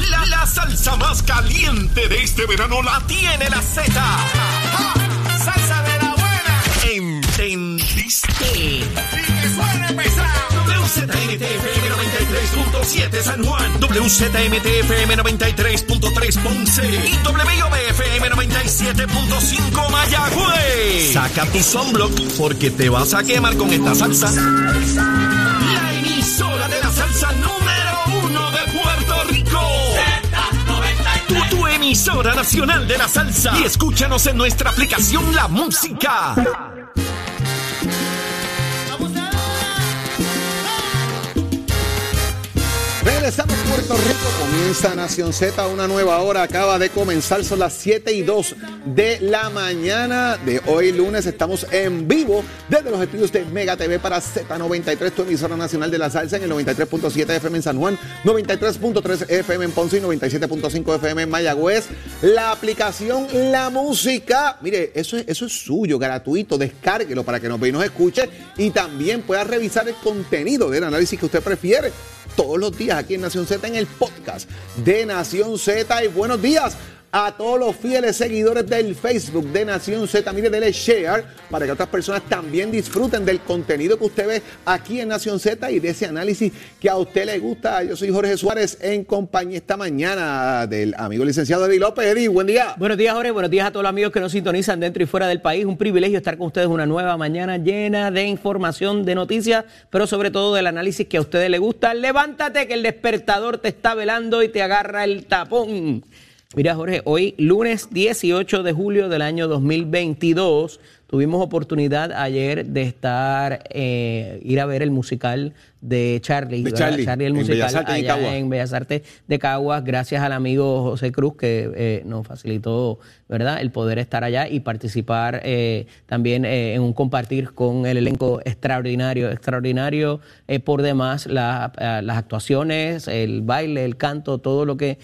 La, la, salsa más caliente de este verano la tiene la Z. ¡Salsa de la buena! ¿Entendiste? WZMTFM 93.7 San Juan, WZMTFM 93.3 Ponce y WIOBFM 97.5 Mayagüez. Saca tu sunblock porque te vas a quemar con esta salsa. La emisora de la salsa número emisora nacional de la salsa. Y escúchanos en nuestra aplicación La Música. Regresamos a Puerto Rico, comienza Nación Z, una nueva hora, acaba de comenzar, son las 7 y 2 de la mañana de hoy lunes, estamos en vivo desde los estudios de Mega TV para Z93, tu emisora nacional de la salsa en el 93.7 FM en San Juan, 93.3 FM en Ponce y 97.5 FM en Mayagüez, la aplicación La Música, mire, eso es, eso es suyo, gratuito, descárguelo para que nos vea y nos escuche y también pueda revisar el contenido del análisis que usted prefiere todos los días aquí en Nación Z en el podcast de Nación Z. Y buenos días a todos los fieles seguidores del Facebook de Nación Z. Mire, dele share para que otras personas también disfruten del contenido que usted ve aquí en Nación Z y de ese análisis que a usted le gusta. Yo soy Jorge Suárez en compañía esta mañana del amigo licenciado Eddie López. Eddie, buen día. Buenos días, Jorge. Buenos días a todos los amigos que nos sintonizan dentro y fuera del país. Un privilegio estar con ustedes una nueva mañana llena de información, de noticias, pero sobre todo del análisis que a ustedes les gusta. Levántate que el despertador te está velando y te agarra el tapón. Mira, Jorge, hoy lunes 18 de julio del año 2022 tuvimos oportunidad ayer de estar, eh, ir a ver el musical de Charlie. Charlie, el en musical Bellas Artes de allá en Bellas Artes de Caguas, gracias al amigo José Cruz que eh, nos facilitó, ¿verdad?, el poder estar allá y participar eh, también eh, en un compartir con el elenco extraordinario, extraordinario por demás la- las actuaciones, el baile, el canto, todo lo que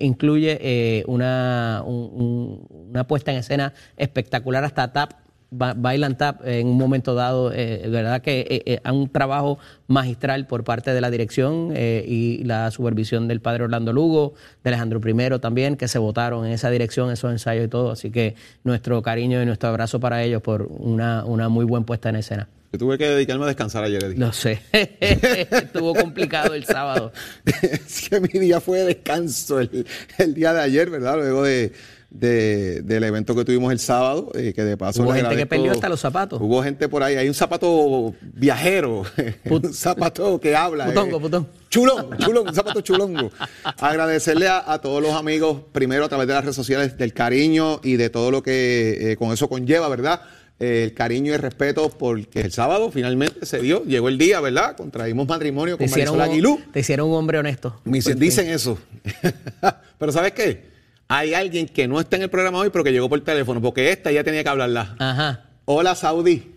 incluye una, un- un- una puesta en escena espectacular hasta tap bailan tap en un momento dado, eh, verdad que eh, eh, un trabajo magistral por parte de la dirección eh, y la supervisión del padre Orlando Lugo, de Alejandro I también, que se votaron en esa dirección, esos ensayos y todo. Así que nuestro cariño y nuestro abrazo para ellos por una, una muy buena puesta en escena. Yo tuve que dedicarme a descansar ayer, Eddie. Lo sé, estuvo complicado el sábado. es que mi día fue de descanso el, el día de ayer, ¿verdad? Luego de, de- del evento que tuvimos el sábado, eh, que de paso Hubo gente que perdió hasta los zapatos. Hubo gente por ahí, hay un zapato viajero, un zapato que habla. Putongo, eh, putón. Chulón, chulón, un zapato chulongo. Agradecerle a, a todos los amigos, primero a través de las redes sociales, del cariño y de todo lo que eh, con eso conlleva, ¿verdad? Eh, el cariño y el respeto, porque el sábado finalmente se dio, llegó el día, ¿verdad? Contraímos matrimonio con Marisol Aguilú. te hicieron un hombre honesto. Me dicen, dicen eso. pero ¿sabes qué? Hay alguien que no está en el programa hoy, pero que llegó por teléfono, porque esta ya tenía que hablarla. Ajá. Hola, Saudi.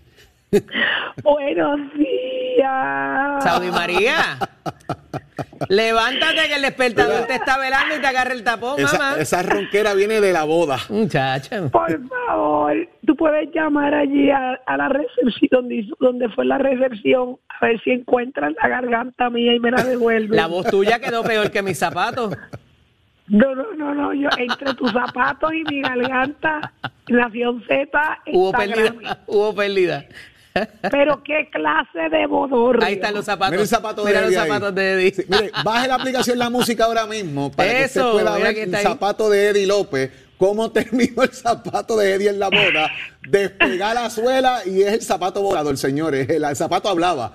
Buenos días. Saudi María. Levántate que el despertador te está velando y te agarra el tapón, Esa, mamá. esa ronquera viene de la boda. Muchacha. Por favor, tú puedes llamar allí a, a la recepción donde, donde fue la recepción a ver si encuentran la garganta mía y me la devuelven. La voz tuya quedó peor que mis zapatos. No, no, no, no, yo entre tus zapatos y mi garganta, Nación Z Hubo pérdida. grave. Hubo pérdida. Pero qué clase de bodorrio. Ahí están los zapatos. Mira el zapato de Mira los Eddie ahí. zapatos de Eddie. Sí, mire, baje la aplicación La Música ahora mismo para que usted pueda ver el ahí. zapato de Eddie López, cómo terminó el zapato de Eddie en la boda, despegar la suela y es el zapato volador, señores. El, el zapato hablaba.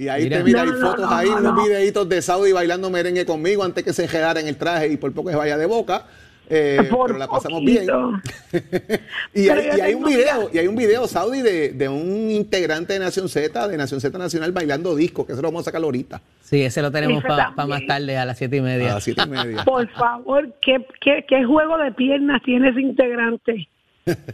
Y ahí Mira. te mira, hay No, fotos no, ahí, no, unos no. videitos de Saudi bailando merengue conmigo antes que se quedara en el traje y por poco se vaya de boca. Eh, pero la pasamos poquito. bien. y, hay, yo y hay un video, y hay un video, Saudi, de, de un integrante de Nación Z, de Nación Z Nacional, bailando disco, que eso lo vamos a sacar ahorita. Sí, ese lo tenemos para más tarde, a las siete y A media. las siete y media. Por favor, ¿qué, qué, qué juego de piernas tiene ese integrante?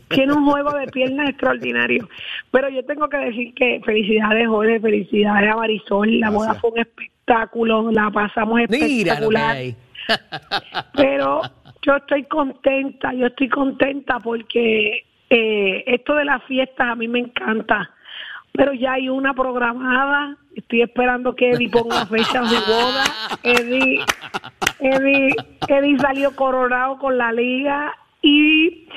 Tiene un juego de piernas extraordinario. Pero yo tengo que decir que felicidades, Jorge, felicidades a Marisol. La boda fue un espectáculo, la pasamos espectacular. Pero yo estoy contenta, yo estoy contenta porque eh, esto de las fiestas a mí me encanta. Pero ya hay una programada, estoy esperando que Eddie ponga fecha de boda. Eddie, Eddie, Eddie salió coronado con la liga y,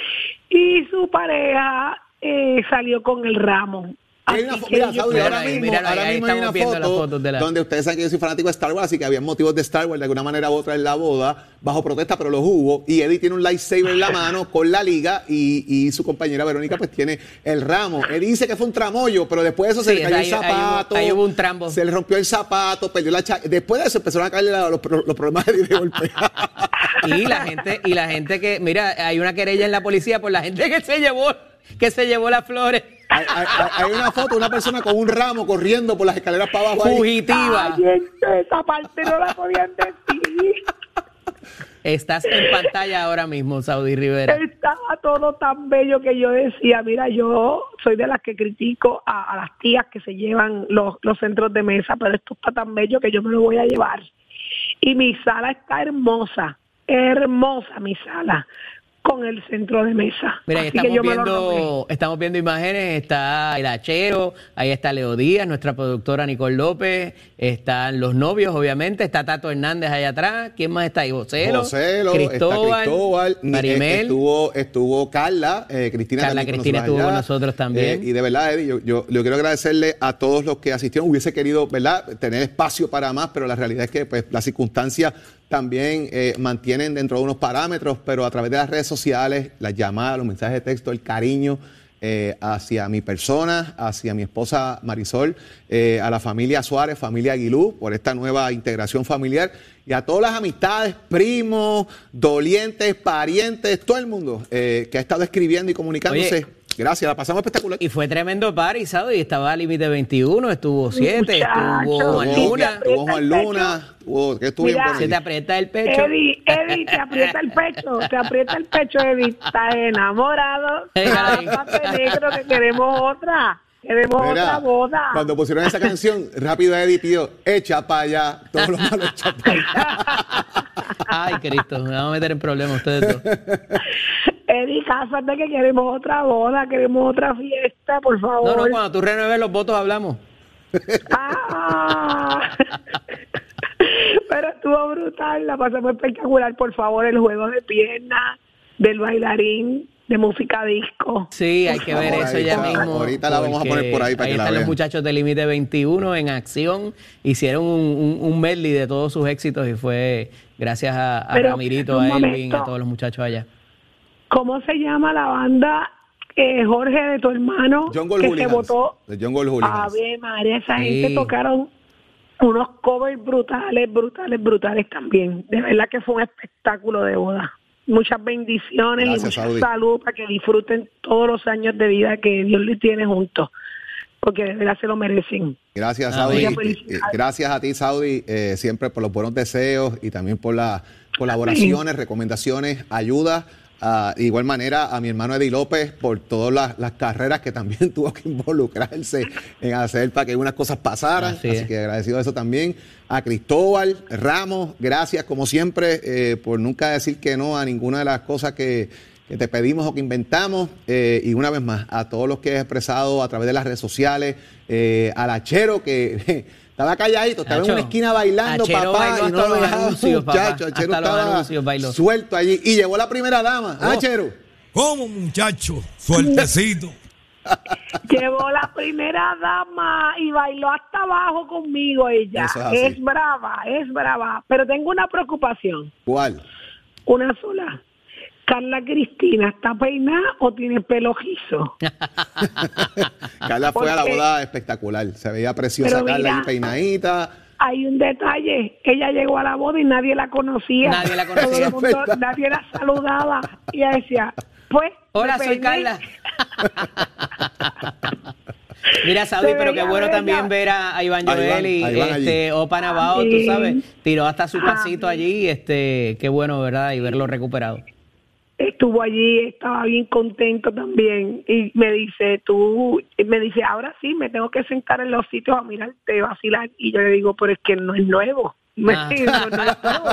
y su pareja eh, salió con el ramo. Hay una mira, Saudi, ahora ahí, mismo, ahora ahí mismo hay una las foto fotos de la- donde ustedes saben que yo soy fanático de Star Wars, así que había motivos de Star Wars de alguna manera u otra en la boda, bajo protesta, pero los hubo. Y Eddie tiene un lightsaber en la mano con la liga y, y su compañera Verónica pues tiene el ramo. Eddie dice que fue un tramoyo, pero después de eso se Sí, le cayó ahí- el zapato. ahí hubo un trambo. Se le rompió el zapato, perdió la cha- Después de eso empezaron a caerle la- los, los problemas de Eddie de golpe. Y la gente, y la gente que, mira, hay una querella en la policía por la gente que se llevó, que se llevó las flores. Hay, hay- hay- hay una foto de una persona con un ramo corriendo por las escaleras para abajo. Fugitiva. Ay, esa parte no la podían decir. Estás en pantalla ahora mismo, Saudi Rivera. Estaba todo tan bello que yo decía, mira, yo soy de las que critico a, a las tías que se llevan los, los centros de mesa, pero esto está tan bello que yo me lo voy a llevar. Y mi sala está hermosa, hermosa mi sala, con el centro de mesa. Mira, que estamos me viendo, estamos viendo imágenes, está el Hachero, ahí está Leo Díaz, nuestra productora Nicole López, están los novios, obviamente, está Tato Hernández allá atrás, ¿quién más está ahí? Joselo, Joselo, Cristóbal, está Cristóbal, Marimel. estuvo, estuvo Carla, eh, Cristina Carla también con Cristina estuvo con nosotros también. Eh, y de verdad, Eddie, yo, yo, yo quiero agradecerle a todos los que asistieron. Hubiese querido, ¿verdad?, tener espacio para más, pero la realidad es que pues, las circunstancias también eh, mantienen dentro de unos parámetros, pero a través de las redes sociales, las llamadas, los mensajes de texto, el cariño eh, hacia mi persona, hacia mi esposa Marisol, eh, a la familia Suárez, familia Aguilú, por esta nueva integración familiar y a todas las amistades, primos, dolientes, parientes, todo el mundo eh, que ha estado escribiendo y comunicándose. Oye. Gracias, la pasamos espectacular. Y fue tremendo party, Saudi, estaba Límite 21, estuvo 7, estuvo Juan. Luna. Estuvo Juan Luna, que estuvo Mira, Se te aprieta el pecho. Eddie, Eddie, te aprieta el pecho, te aprieta el pecho, Eddie. Estás enamorado. Ahí. Tápate, negro, que queremos otra. Queremos Mira, otra boda. Cuando pusieron esa canción, rápido Eddie pidió, echa para allá, todos los malos echa para allá. Ay, Cristo, me vamos a meter en problemas ustedes dos. Eddie, cásate que queremos otra boda, queremos otra fiesta, por favor. No, no, cuando tú renueves los votos hablamos. Ah. Pero estuvo brutal, la pasamos espectacular. Por favor, el juego de piernas del bailarín de música disco. Sí, hay que ver eso ahí ya mismo. Ahorita la vamos a poner por ahí para que la están los muchachos de Límite 21 en acción. Hicieron un, un, un medley de todos sus éxitos y fue gracias a, a Pero, Ramirito, a Elvin, momento. a todos los muchachos allá. ¿Cómo se llama la banda, eh, Jorge, de tu hermano? John Gold que se votó. de John Gold Hooligans. Ave María, esa Sí. gente tocaron unos covers brutales, brutales, brutales también. De verdad que fue un espectáculo de boda. Muchas bendiciones Gracias, y mucha Saudi. salud para que disfruten todos los años de vida que Dios les tiene juntos. Porque de verdad se lo merecen. Gracias, Saudi. Eh, felicidades. Gracias a ti, Saudi, eh, siempre por los buenos deseos y también por las colaboraciones, recomendaciones, ayuda. Ah, de igual manera a mi hermano Eddie López por todas las, las carreras que también tuvo que involucrarse en hacer para que unas cosas pasaran. Así que agradecido de eso también. A Cristóbal Ramos, gracias como siempre eh, por nunca decir que no a ninguna de las cosas que, que te pedimos o que inventamos. Eh, y una vez más, a todos los que he expresado a través de las redes sociales, eh, al Achero que estaba calladito, estaba en una esquina bailando, Achero papá, bailó y no hasta lo los dejaba, anuncios, papá. muchacho. Achero Hasta los estaba anuncios bailó. suelto allí y llevó la primera dama. Oh. Achero. ¿Cómo, muchacho? Suertecito. Llevó la primera dama y bailó hasta abajo conmigo ella. Eso es así. es brava, es brava. Pero tengo una preocupación, ¿Cuál? una sola. Carla Cristina, ¿está peinada o tiene pelo rizo? Carla fue a la boda espectacular. Se veía preciosa Carla mira, ahí peinadita. Hay un detalle, ella llegó a la boda y nadie la conocía. Nadie la conocía. Todo el mundo- nadie la saludaba. Y ella decía, pues. Hola, soy. Carla. Mira, Saudi, pero qué bueno bella. también ver a, a Iván Joel y este, Opa Navao, tú sabes, tiró hasta su pasito allí, este, qué bueno, ¿verdad? Y verlo recuperado. Estuvo allí, estaba bien contento también y me dice, tú, me dice, ahora sí, me tengo que sentar en los sitios a mirarte, vacilar y yo le digo, pero es que no es nuevo, Ah. dice, "No, no es nuevo.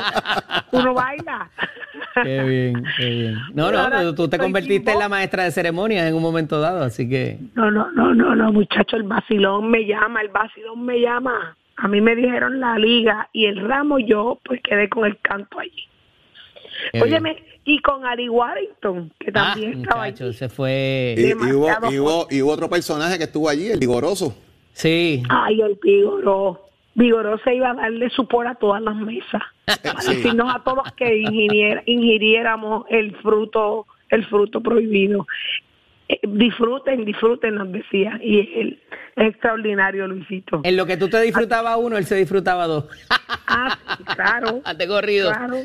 uno baila. Qué bien, qué bien. No, no, tú te convertiste en la maestra de ceremonias en un momento dado, así que No, no, no, no, no, muchacho, el vacilón me llama, el vacilón me llama. A mí me dijeron la liga y el ramo yo pues quedé con el canto allí. Qué Óyeme, y con Ari Warrington, que Ah, también estaba muchacho, allí. se fue. Y, y hubo, Demasiado y hubo- y hubo otro personaje que estuvo allí, el vigoroso. Sí. Ay, el. Vigoró se iba a darle supor a todas las mesas. Para Sí. decirnos a todos que ingiriéramos el fruto, el fruto prohibido. Eh, disfruten, disfruten, nos decía. Y él es extraordinario, Luisito. En lo que tú te disfrutabas uno, él se disfrutaba dos. Ah, sí, claro. Te corrido. Claro.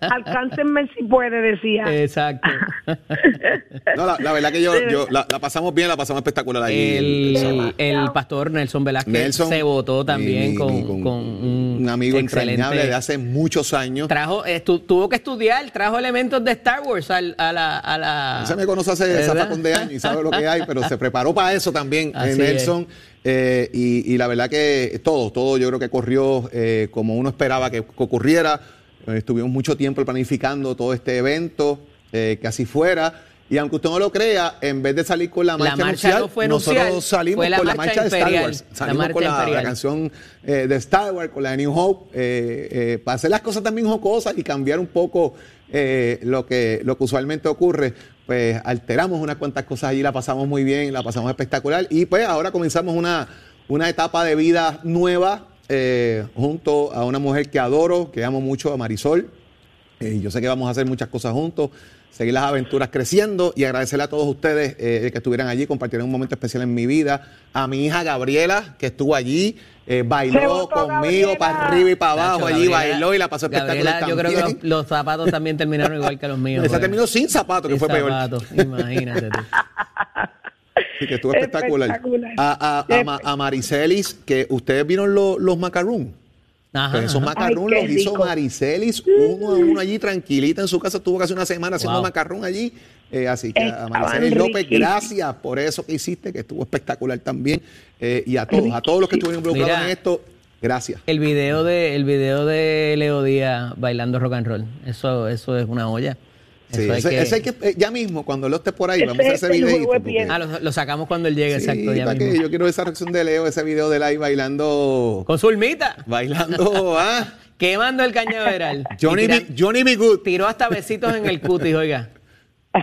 Alcáncenme si puede, decía. Exacto. No, la, la verdad que yo, yo la, la pasamos bien, la pasamos espectacular allí. El, el pastor Nelson Velázquez Nelson se votó también mi- con, mi- con un, un amigo entrañable de hace muchos años. Trajo, estu- tuvo que estudiar, trajo elementos de Star Wars al- a la... A la Se me conoce hace zafacón de años y sabe lo que hay, pero se preparó para eso también, eh, Así Nelson. Eh, y, y la verdad que todo, todo yo creo que corrió eh, como uno esperaba que, ocurriera. Estuvimos mucho tiempo planificando todo este evento, eh, que así fuera. Y aunque usted no lo crea, en vez de salir con la La marcha, marcha nupcial, no fue nosotros nupcial, salimos fue la con la marcha de Star Wars. la Salimos con la, la canción eh, de Star Wars, con la de New Hope, eh, eh, para hacer las cosas también jocosas y cambiar un poco eh, lo, que, lo usualmente ocurre. Pues alteramos unas cuantas cosas allí, la pasamos muy bien, la pasamos espectacular. Y pues ahora comenzamos una, una etapa de vida nueva eh, junto a una mujer que adoro, que amo mucho, a Marisol. Eh, yo sé que vamos a hacer muchas cosas juntos, seguir las aventuras creciendo y agradecerle a todos ustedes eh, que estuvieran allí, compartieron un momento especial en mi vida. A mi hija Gabriela, que estuvo allí, eh, bailó conmigo para arriba y para abajo, Nacho, allí Gabriela- bailó y la pasó Gabriela, espectacular Yo creo que los, los zapatos también terminaron igual que los míos. Esa güey. terminó sin zapatos, que Sin fue peor. zapatos, imagínate tú. Sí, que estuvo espectacular. Espectacular. A, a, a, Ma- a Maricelis, que ustedes vieron lo- los macarroons. Ajá, Pues esos qué los hizo rico. Maricelis uno a uno allí tranquilita en su casa. Estuvo casi una semana haciendo Wow. macarrón allí. Eh, así que a Maricelis López, gracias por eso que hiciste, que estuvo espectacular también. Eh, y a todos, a todos los que estuvieron involucrados Mira. en esto, gracias. El video de el video de Leo Díaz bailando rock and roll. Eso eso es una olla. Sí, Eso hay ese, que- ese hay que- eh, ya mismo, cuando lo esté por ahí, Ese vamos a hacer ese porque- piel. Ah, lo, lo sacamos cuando él llegue, Sí, exacto, ya para que mismo. yo quiero esa reacción de Leo, ese video de ahí bailando. Con su Bailando, ah. quemando el cañaveral. Johnny, tiran- Johnny B. Good. tiró hasta besitos en el cutis, oiga.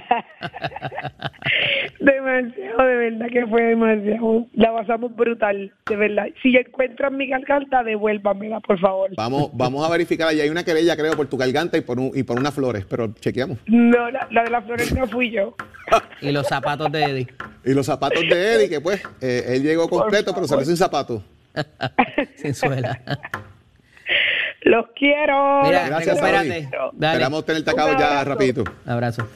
Demasiado, de verdad que fue demasiado. La pasamos brutal, de verdad. Si encuentran mi garganta, devuélvamela, por favor. Vamos, vamos a verificar. Allí hay una querella, creo, por tu garganta y por, un, y por unas flores, pero chequeamos. No, la, la de las flores no fui yo. Y los zapatos de Eddie. Y los zapatos de Eddie, que pues, eh, él llegó completo, pero salió sin zapatos. Sin suela. Los quiero. Mira, Gracias, recupérate. Dale. Esperamos tenerte acá ya rapidito. Abrazo.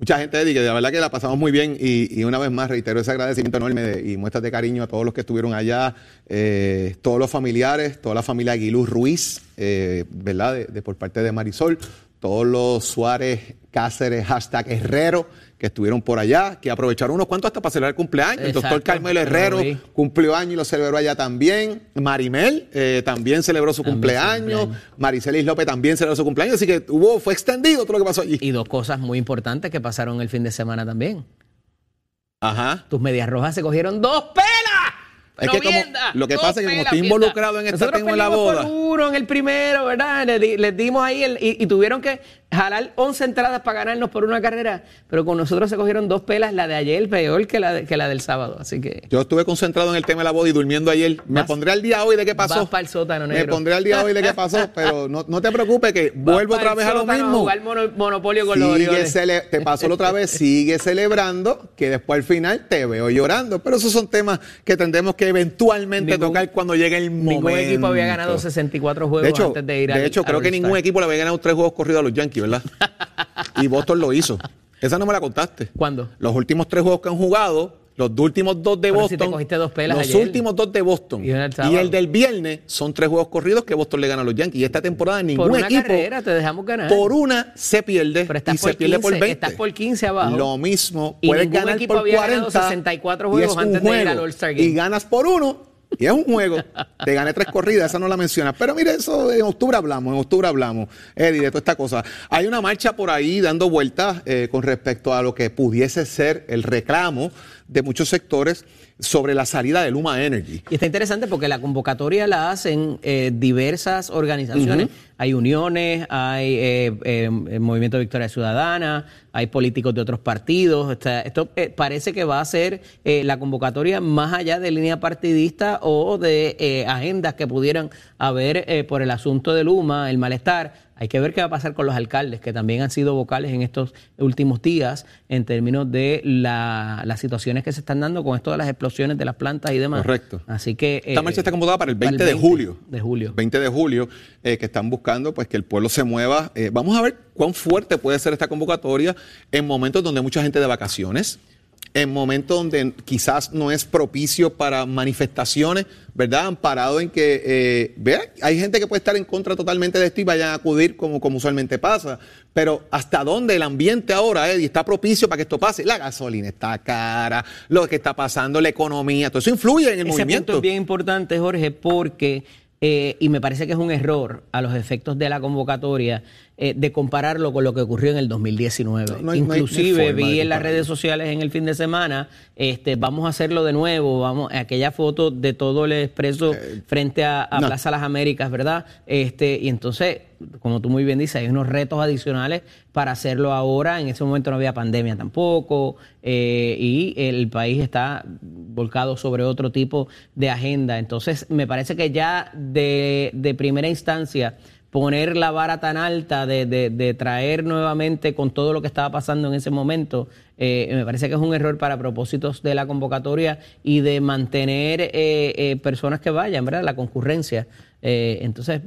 Mucha gente, Eddie, que de verdad que la pasamos muy bien y, una vez más reitero ese agradecimiento enorme y muestras de cariño a todos los que estuvieron allá, eh, todos los familiares, toda la familia Aguiluz Ruiz, eh, ¿verdad? De por parte de Marisol, todos los Suárez, Cáceres, hashtag Herrero, que estuvieron por allá, que aprovecharon unos cuantos hasta para celebrar el cumpleaños. El doctor Carmelo lo Herrero cumplió año y lo celebró allá también. Marimel eh, también celebró su También su cumpleaños. cumpleaños. Maricelis López también celebró su cumpleaños. Así que hubo, fue extendido todo lo que pasó allí. Y dos cosas muy importantes que pasaron el fin de semana también. Ajá. Tus medias rojas se cogieron dos pelas. Es No que como- lo que dos pasa es que como estoy involucrado en esta Nosotros tengo en la boda. por uno en el primero, ¿verdad? Les, les dimos ahí el- y, y tuvieron que jalar 11 entradas para ganarnos por una carrera, pero con nosotros se cogieron dos pelas, la de ayer peor que la, de- que la del sábado. Así que Yo estuve concentrado en el tema de la boda y durmiendo ayer. Me Vas- pondré al día hoy de qué pasó. vas pa'l sótano, Me negro. pondré al día hoy de qué pasó, pero no, no te preocupes que vuelvo otra vez a lo mismo. jugar mono- monopolio con los te pasó la otra vez, sigue celebrando, que después al final te veo llorando. Pero esos son temas que tendremos que eventualmente Ningún- tocar cuando llegue el momento. Ningún equipo había ganado 64 juegos De hecho, antes de ir de hecho al creo que ningún equipo le había ganado tres juegos corridos a los Yankees, ¿verdad? y Boston lo hizo. Esa no me la contaste. ¿Cuándo? Los últimos tres juegos que han jugado, los últimos dos de Pero si Boston. te cogiste dos pelas los ayer. últimos dos de Boston. Y el del viernes son tres juegos corridos que Boston le gana a los Yankees. Y esta temporada ningún Por una equipo carrera te dejamos ganar. por una se pierde Pero estás y por se pierde por 15, 20. estás por 15 abajo. Lo mismo, Y puedes ningún ganar equipo por había ganado 40 64 y juegos antes de ir al. All-Star Game. Y ganas por uno y es un juego. Te gané tres corridas, esa no la mencionas. Pero mire, eso en octubre hablamos, en octubre hablamos, Eddie, de toda esta cosa. Hay una marcha por ahí dando vueltas eh, con respecto a lo que pudiese ser el reclamo de muchos sectores sobre la salida de Luma Energy. Y está interesante porque la convocatoria la hacen eh, diversas organizaciones. Hay uniones, hay eh, eh, Movimiento de Victoria Ciudadana, hay políticos de otros partidos. esto parece que va a ser la convocatoria más allá de línea partidista o de agendas que pudieran haber por el asunto de Luma, el malestar hay que ver qué va a pasar con los alcaldes, que también han sido vocales en estos últimos días en términos de las situaciones que se están dando con esto de las explosiones de las plantas y demás. Correcto. Así que... Esta marcha está convocada para el 20, de julio. De julio. 20 de julio, eh, que están buscando pues que el pueblo se mueva. Eh, vamos a ver cuán fuerte puede ser esta convocatoria en momentos donde mucha gente de vacaciones, en momentos donde quizás no es propicio para manifestaciones, ¿verdad? Amparado en que, eh, vean, hay gente que puede estar en contra totalmente de esto y vayan a acudir como, como usualmente pasa. Pero ¿hasta dónde el ambiente ahora, Eddie, está propicio para que esto pase? La gasolina está cara, lo que está pasando, la economía, todo eso influye en el Ese movimiento. Punto es bien importante, Jorge, porque, eh, y me parece que es un error a los efectos de la convocatoria, eh, de compararlo con lo que ocurrió en el 2019. Inclusive vi en las redes sociales en el fin de semana, este, vamos a hacerlo de nuevo, vamos, aquella foto de todo el expreso eh, frente a, Plaza Las Américas, ¿verdad? Este, y entonces, como tú muy bien dices, hay unos retos adicionales para hacerlo ahora. En ese momento no había pandemia tampoco eh, y el país está volcado sobre otro tipo de agenda. Entonces, me parece que ya de, de primera instancia poner la vara tan alta de, de, traer nuevamente con todo lo que estaba pasando en ese momento, eh, me parece que es un error para propósitos de la convocatoria y de mantener eh, eh, personas que vayan, ¿verdad? La concurrencia. entonces,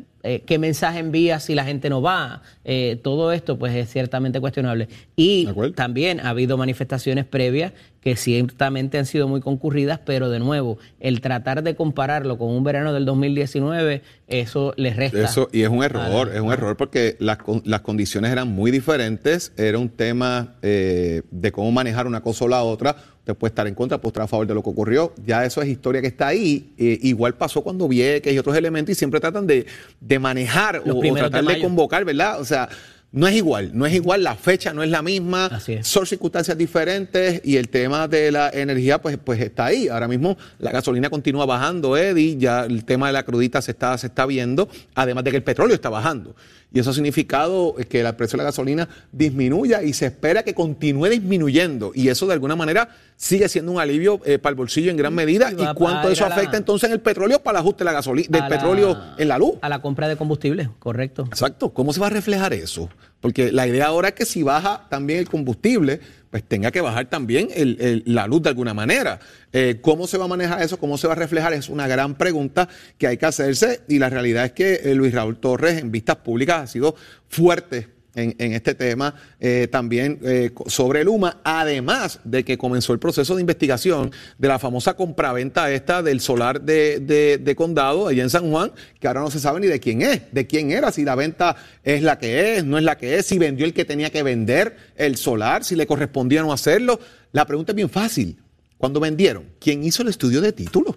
¿qué mensaje envía si la gente no va? todo esto, pues, es ciertamente cuestionable. Y también ha habido manifestaciones previas que ciertamente han sido muy concurridas, pero de nuevo, el tratar de compararlo con un verano del 2019, eso les resta. Eso, y es un error, es un error porque las, las condiciones eran muy diferentes, era un tema eh, de cómo manejar una cosa o la otra, usted puede estar en contra, puede estar a favor de lo que ocurrió, ya eso es historia que está ahí, eh, igual pasó cuando Vieques y otros elementos y siempre tratan de, de manejar o, tratar de convocar, ¿verdad? O sea, no es igual, no es igual, la fecha no es la misma, son circunstancias diferentes y el tema de la energía pues, pues está ahí. Ahora mismo la gasolina continúa bajando, Eddie, ya el tema de la crudita se está, se está viendo, además de que el petróleo está bajando. Y eso ha significado que el precio de la gasolina disminuya y se espera que continúe disminuyendo. Y eso de alguna manera sigue siendo un alivio eh, para el bolsillo en gran medida. ¿Y, cuánto eso afecta entonces en el petróleo para el ajuste de la gasolina, del petróleo en la luz? A la compra de combustible, correcto. Exacto. ¿Cómo se va a reflejar eso? Porque la idea ahora es que si baja también el combustible, pues tenga que bajar también la luz de alguna manera. Eh, ¿Cómo se va a manejar eso? ¿Cómo se va a reflejar? Es una gran pregunta que hay que hacerse y la realidad es que eh, Luis Raúl Torres en vistas públicas ha sido fuerte en, este tema eh, también eh, sobre Luma, además de que comenzó el proceso de investigación de la famosa compraventa esta del solar de, de, condado allá en San Juan, que ahora no se sabe ni de quién es, de quién era, si la venta es la que es, no es la que es, si vendió el que tenía que vender el solar, si le correspondía no hacerlo. La pregunta es bien fácil. Cuando vendieron, ¿quién hizo el estudio de título?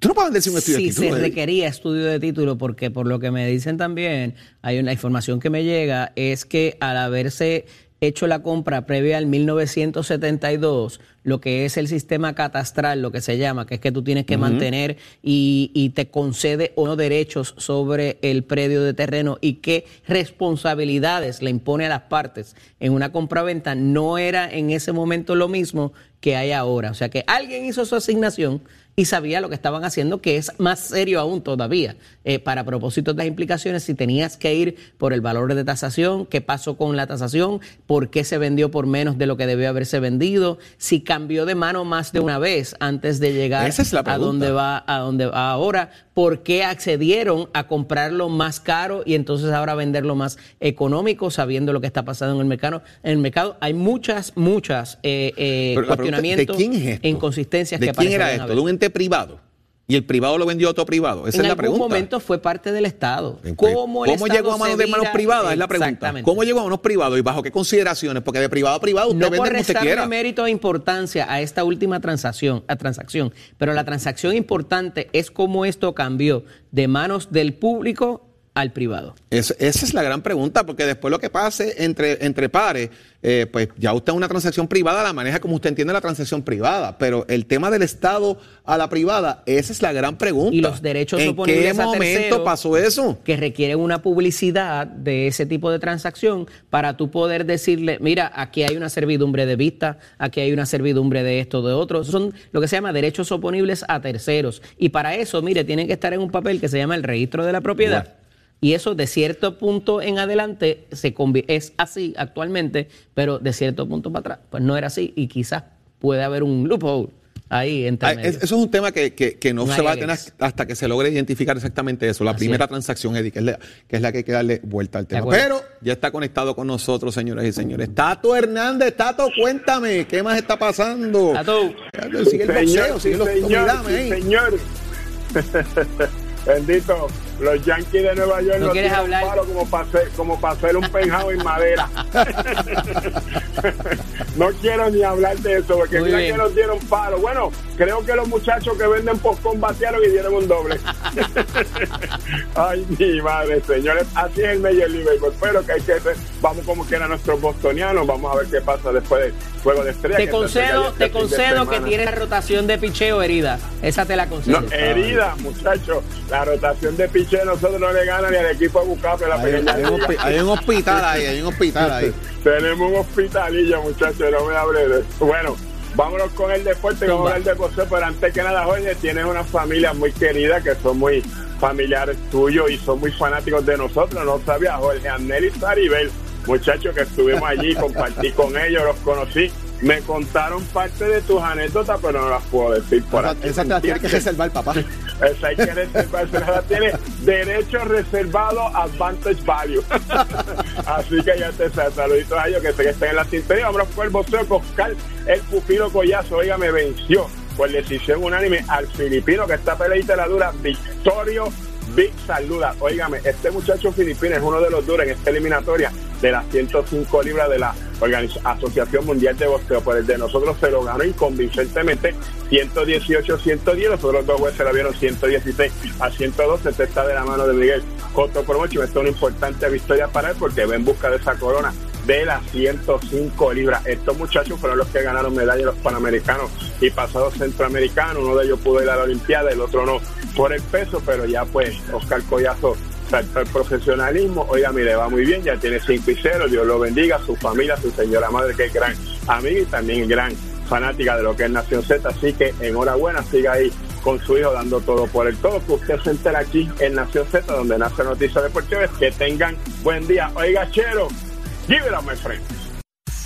Tú no puedes decir un estudio de título. Sí, se requería estudio de título porque por lo que me dicen también, hay una información que me llega, es que al haberse hecho la compra previa al 1972, lo que es el sistema catastral, lo que se llama, que es que tú tienes que mantener y, y, te concede unos derechos sobre el predio de terreno y qué responsabilidades le impone a las partes en una compra-venta, no era en ese momento lo mismo que hay ahora. O sea que alguien hizo su asignación y sabía lo que estaban haciendo, que es más serio aún todavía. Eh, para propósitos de las implicaciones, si tenías que ir por el valor de tasación, qué pasó con la tasación, por qué se vendió por menos de lo que debió haberse vendido, si cambió de mano más de una vez antes de llegar a donde va, a donde va ahora, por qué accedieron a comprarlo más caro y entonces ahora venderlo más económico, sabiendo lo que está pasando en el mercado. En el mercado hay muchas, muchas eh, eh cuestionamientos, inconsistencias ¿De quién era esto? ¿De un ente privado? y el privado lo vendió a otro privado. Esa es la pregunta. En algún momento fue parte del Estado. ¿Cómo, llegó a manos de manos privadas? Es la pregunta. ¿Cómo llegó a manos privados y bajo qué consideraciones? Porque de privado a privado usted no vende como usted quiera. mérito e importancia a esta última transacción, a transacción, pero la transacción importante es cómo esto cambió de manos del público al privado? esa es la gran pregunta, porque después lo que pase entre, entre pares, eh, pues ya usted una transacción privada la maneja como usted entiende la transacción privada, pero el tema del Estado a la privada, esa es la gran pregunta. Y los derechos ¿En qué momento pasó eso? Que requieren una publicidad de ese tipo de transacción para tú poder decirle, mira, aquí hay una servidumbre de vista, aquí hay una servidumbre de esto, de otro. Son lo que se llama derechos oponibles a terceros. Y para eso, mire, tienen que estar en un papel que se llama el registro de la propiedad. Y eso de cierto punto en adelante se es así actualmente, pero de cierto punto para atrás, pues no era así y quizás puede haber un loophole ahí entre Eso es un tema que, que, no se va a tener hasta que se logre identificar exactamente eso, la primera transacción, Eddie, que es, la, que es la que hay que darle vuelta al tema. Pero ya está conectado con nosotros, señoras y señores. Tato Hernández, Tato, cuéntame, ¿qué más está pasando? Tato. Sigue el boxeo, sigue los, señor, señor. Bendito, los Yankees de Nueva York no, quieres hablar como para hacer, como para hacer un penjado en madera. no quiero ni hablar de eso porque creo que nos dieron palo. Bueno, creo que los muchachos que venden post batearon y dieron un doble. Ay, mi madre, señores, así es el Major League Baseball. Pero que hay que vamos como que eran nuestros bostonianos, vamos a ver qué pasa después del juego de estrella. Te concedo, te concedo que tiene la rotación de picheo herida. Esa te la concedo. No, herida, muchachos. La rotación de picheo nosotros no le gana ni al equipo de Bucape la hay, hay, un, hay, un, hospital ahí, hay un hospital ahí. Tenemos un hospitalillo, muchachos, no me hable de eso. Bueno, vámonos con el deporte, vamos a hablar de José, pero antes que nada, Jorge, tienes una familia muy querida que son muy familiares tuyos y son muy fanáticos de nosotros, no sabía, Jorge, Anneli y Saribel, muchachos que estuvimos allí, compartí con ellos, los conocí me contaron parte de tus anécdotas, pero no las puedo decir por aquí. Esa te la tiene que reservar, papá. Esa hay que reservar, esa tiene derecho reservado Advantage Value. Así que ya te saluditos a ellos que sé que estén en la sintonía. Vamos por el boxeo Oscar, el pupilo Collazo, oiga, me venció por decisión unánime al filipino que está peleita la dura, Victorio Big Saluda. Óigame, este muchacho filipino es uno de los duros en esta eliminatoria de las 105 libras de la Asociación Mundial de Boxeo. Por el de nosotros se lo ganó inconvincentemente 118-110. Los otros dos jueces la vieron 116 a 112. Este está de la mano de Miguel Cotto Promocho. Esto es una importante victoria para él porque va en busca de esa corona de las 105 libras. Estos muchachos fueron los que ganaron medallas los panamericanos y pasados centroamericanos. Uno de ellos pudo ir a la Olimpiada, el otro no por el peso, pero ya pues Oscar Collazo el profesionalismo. Oiga, mire, va muy bien, ya tiene 5 y 0. Dios lo bendiga, su familia, su señora madre, que es gran amiga y también gran fanática de lo que es Nación Z. Así que enhorabuena, siga ahí con su hijo dando todo por el todo. Que usted se entera aquí en Nación Z, donde nace Noticias Deportivas. Que tengan buen día. Oiga, Chero, give it up, my friend.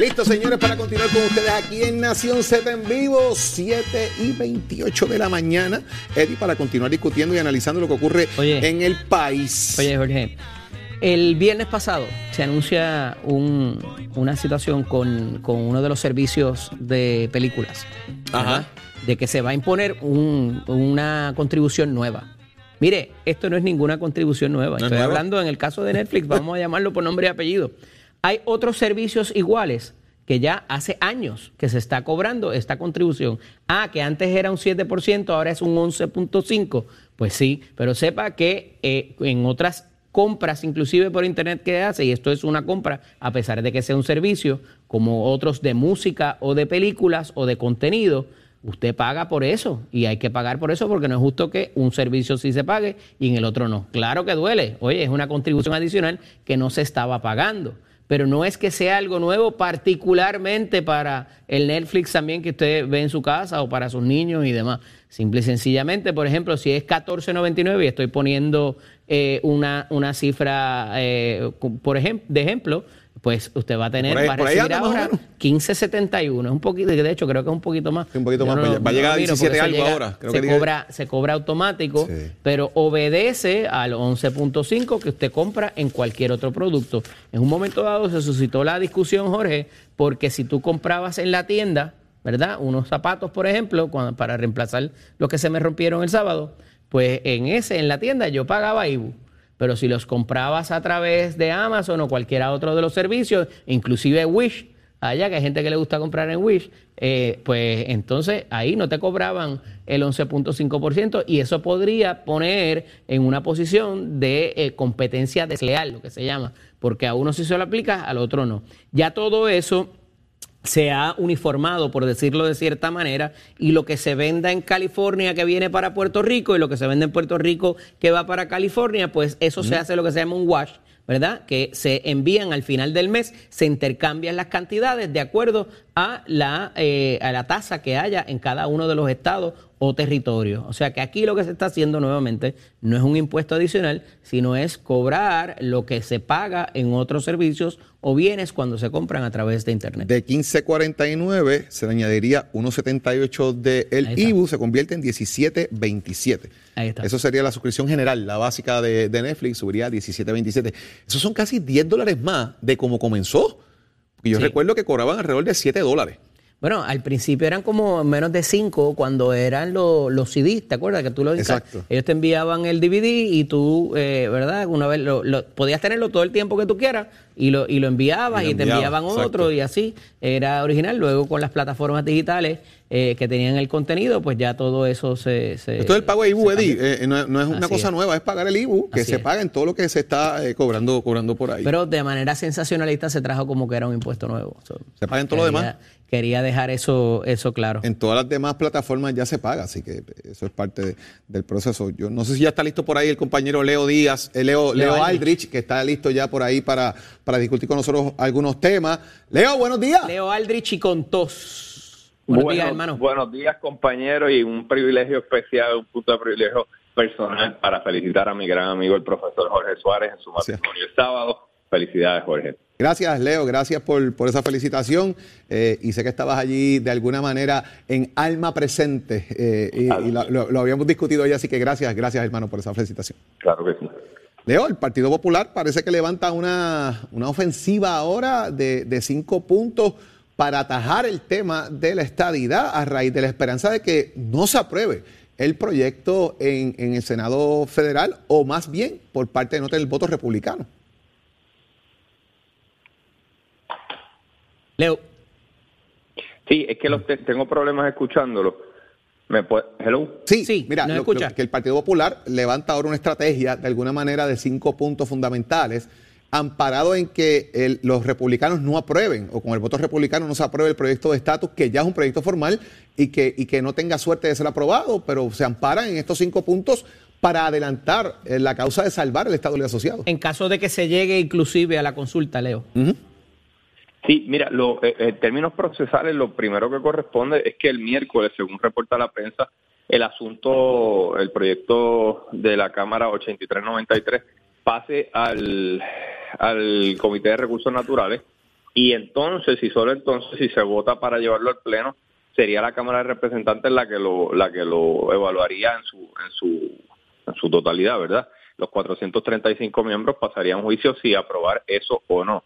Listo, señores, para continuar con ustedes aquí en Nación Z en vivo, 7 y 28 de la mañana. Eddie, para continuar discutiendo y analizando lo que ocurre en el país. Oye, Jorge, el viernes pasado se anuncia una situación con, uno de los servicios de películas. Ajá. De que se va a imponer una contribución nueva. Mire, esto no es ninguna contribución nueva. Estoy hablando en el caso de Netflix, vamos a llamarlo por nombre y apellido. Hay otros servicios iguales que ya hace años que se está cobrando esta contribución. Ah, que antes era un 7%, ahora es un 11.5%. Pues sí, pero sepa que eh, en otras compras, inclusive por internet que hace, y esto es una compra, a pesar de que sea un servicio, como otros de música o de películas o de contenido, usted paga por eso y hay que pagar por eso porque no es justo que un servicio sí se pague y en el otro no. Claro que duele, oye, es una contribución adicional que no se estaba pagando pero no es que sea algo nuevo particularmente para el Netflix también que usted ve en su casa o para sus niños y demás. Simple y sencillamente, por ejemplo, si es 14.99 y estoy poniendo eh, una, una cifra, eh, por ejemplo, de ejemplo, pues usted va a tener, va a recibir ahora 15.71, es un poquito, de hecho creo que es un poquito más. Un poquito más, va a llegar a 17 algo ahora. se, cobra, se cobra automático, pero obedece al 11.5 que usted compra en cualquier otro producto. En un momento dado se suscitó la discusión, Jorge, porque si tú comprabas en la tienda, ¿verdad? Unos zapatos, por ejemplo, cuando- para reemplazar los que se me rompieron el sábado, pues en ese, en la tienda, yo pagaba IBU. Pero si los comprabas a través de Amazon o cualquiera otro de los servicios, inclusive Wish, allá que hay gente que le gusta comprar en Wish, eh, pues entonces ahí no te cobraban el 11.5% y eso podría poner en una posición de eh, competencia desleal, lo que se llama, porque a uno sí se lo aplica, al otro no. Ya todo eso se ha uniformado, por decirlo de cierta manera, y lo que se venda en California que viene para Puerto Rico y lo que se vende en Puerto Rico que va para California, pues eso se hace lo que se llama un wash, ¿verdad? Que se envían al final del mes, se intercambian las cantidades de acuerdo a la, eh, a la tasa que haya en cada uno de los estados o territorios. O sea que aquí lo que se está haciendo nuevamente no es un impuesto adicional, sino es cobrar lo que se paga en otros servicios o bienes cuando se compran a través de Internet. De 15.49 se le añadiría 1.78 de el Ahí está. IBU, se convierte en 17.27. Ahí está. Eso sería la suscripción general, la básica de, de Netflix subiría a 17.27. Esos son casi 10 dólares más de cómo comenzó. Porque yo Sí. recuerdo que cobraban alrededor de 7 dólares. Bueno, al principio eran como menos de 5 cuando eran los, los CDs, ¿te acuerdas? Que tú lo Exacto. Ellos te enviaban el DVD y tú, eh, ¿verdad? Una vez lo, lo- podías tenerlo todo el tiempo que tú quieras y lo, y lo enviabas Y te enviaban exacto. otro y así. Era original. Luego con las plataformas digitales eh, que tenían el contenido, pues ya todo eso se... se Esto del pago de IBU, Eddie, cambió. eh, no, no es una Así cosa es. nueva, es pagar el IBU, que Así se es. paga en todo lo que se está eh, cobrando, cobrando por ahí. Pero de manera sensacionalista se trajo como que era un impuesto nuevo. So, Se paga en todo lo demás. Quería dejar eso, eso claro. En todas las demás plataformas ya se paga, así que eso es parte de- del proceso. Yo no sé si ya está listo por ahí el compañero Leo Díaz, eh, Leo, Leo, Leo Aldrich, que está listo ya por ahí para, para discutir con nosotros algunos temas. Leo, buenos días. Leo Aldrich y con tos. Buenos Buenos- días, hermano. Buenos días, compañeros, y un privilegio especial, un punto de privilegio personal para felicitar a mi gran amigo el profesor Jorge Suárez en su matrimonio el sábado. Felicidades, Jorge. Gracias, Leo, gracias por, por esa felicitación. eh, y sé que estabas allí de alguna manera en alma presente eh, y, y lo, lo- lo habíamos discutido ya, así que gracias, gracias, hermano, por esa felicitación. Claro que sí. Leo, el Partido Popular parece que levanta una, una ofensiva ahora de, de cinco puntos para atajar el tema de la estadidad a raíz de la esperanza de que no se apruebe el proyecto en, en el Senado federal o más bien por parte de no tener el voto republicano. Leo, Sí, es que los te- tengo problemas escuchándolo. ¿Me puede... Hello? Sí, Sí, mira, lo- escucha. lo- que el Partido Popular levanta ahora una estrategia de alguna manera de cinco puntos fundamentales, amparado en que el- los republicanos no aprueben, o con el voto republicano no se apruebe el proyecto de estatus, que ya es un proyecto formal y que, y que no tenga suerte de ser aprobado, pero se amparan en estos cinco puntos para adelantar eh, la causa de salvar el Estado Libre Asociado. en caso de que se llegue inclusive a la consulta, Leo. Sí, mira, lo, eh, en términos procesales, lo primero que corresponde es que el miércoles, según reporta la prensa, el asunto, el proyecto de la Cámara 8393 pase al, al Comité de Recursos Naturales y entonces, y solo entonces, si se vota para llevarlo al Pleno, sería la Cámara de Representantes la que lo, la que lo evaluaría en su, en su, en su totalidad, ¿verdad? Los 435 miembros pasarían juicio si aprobar eso o no.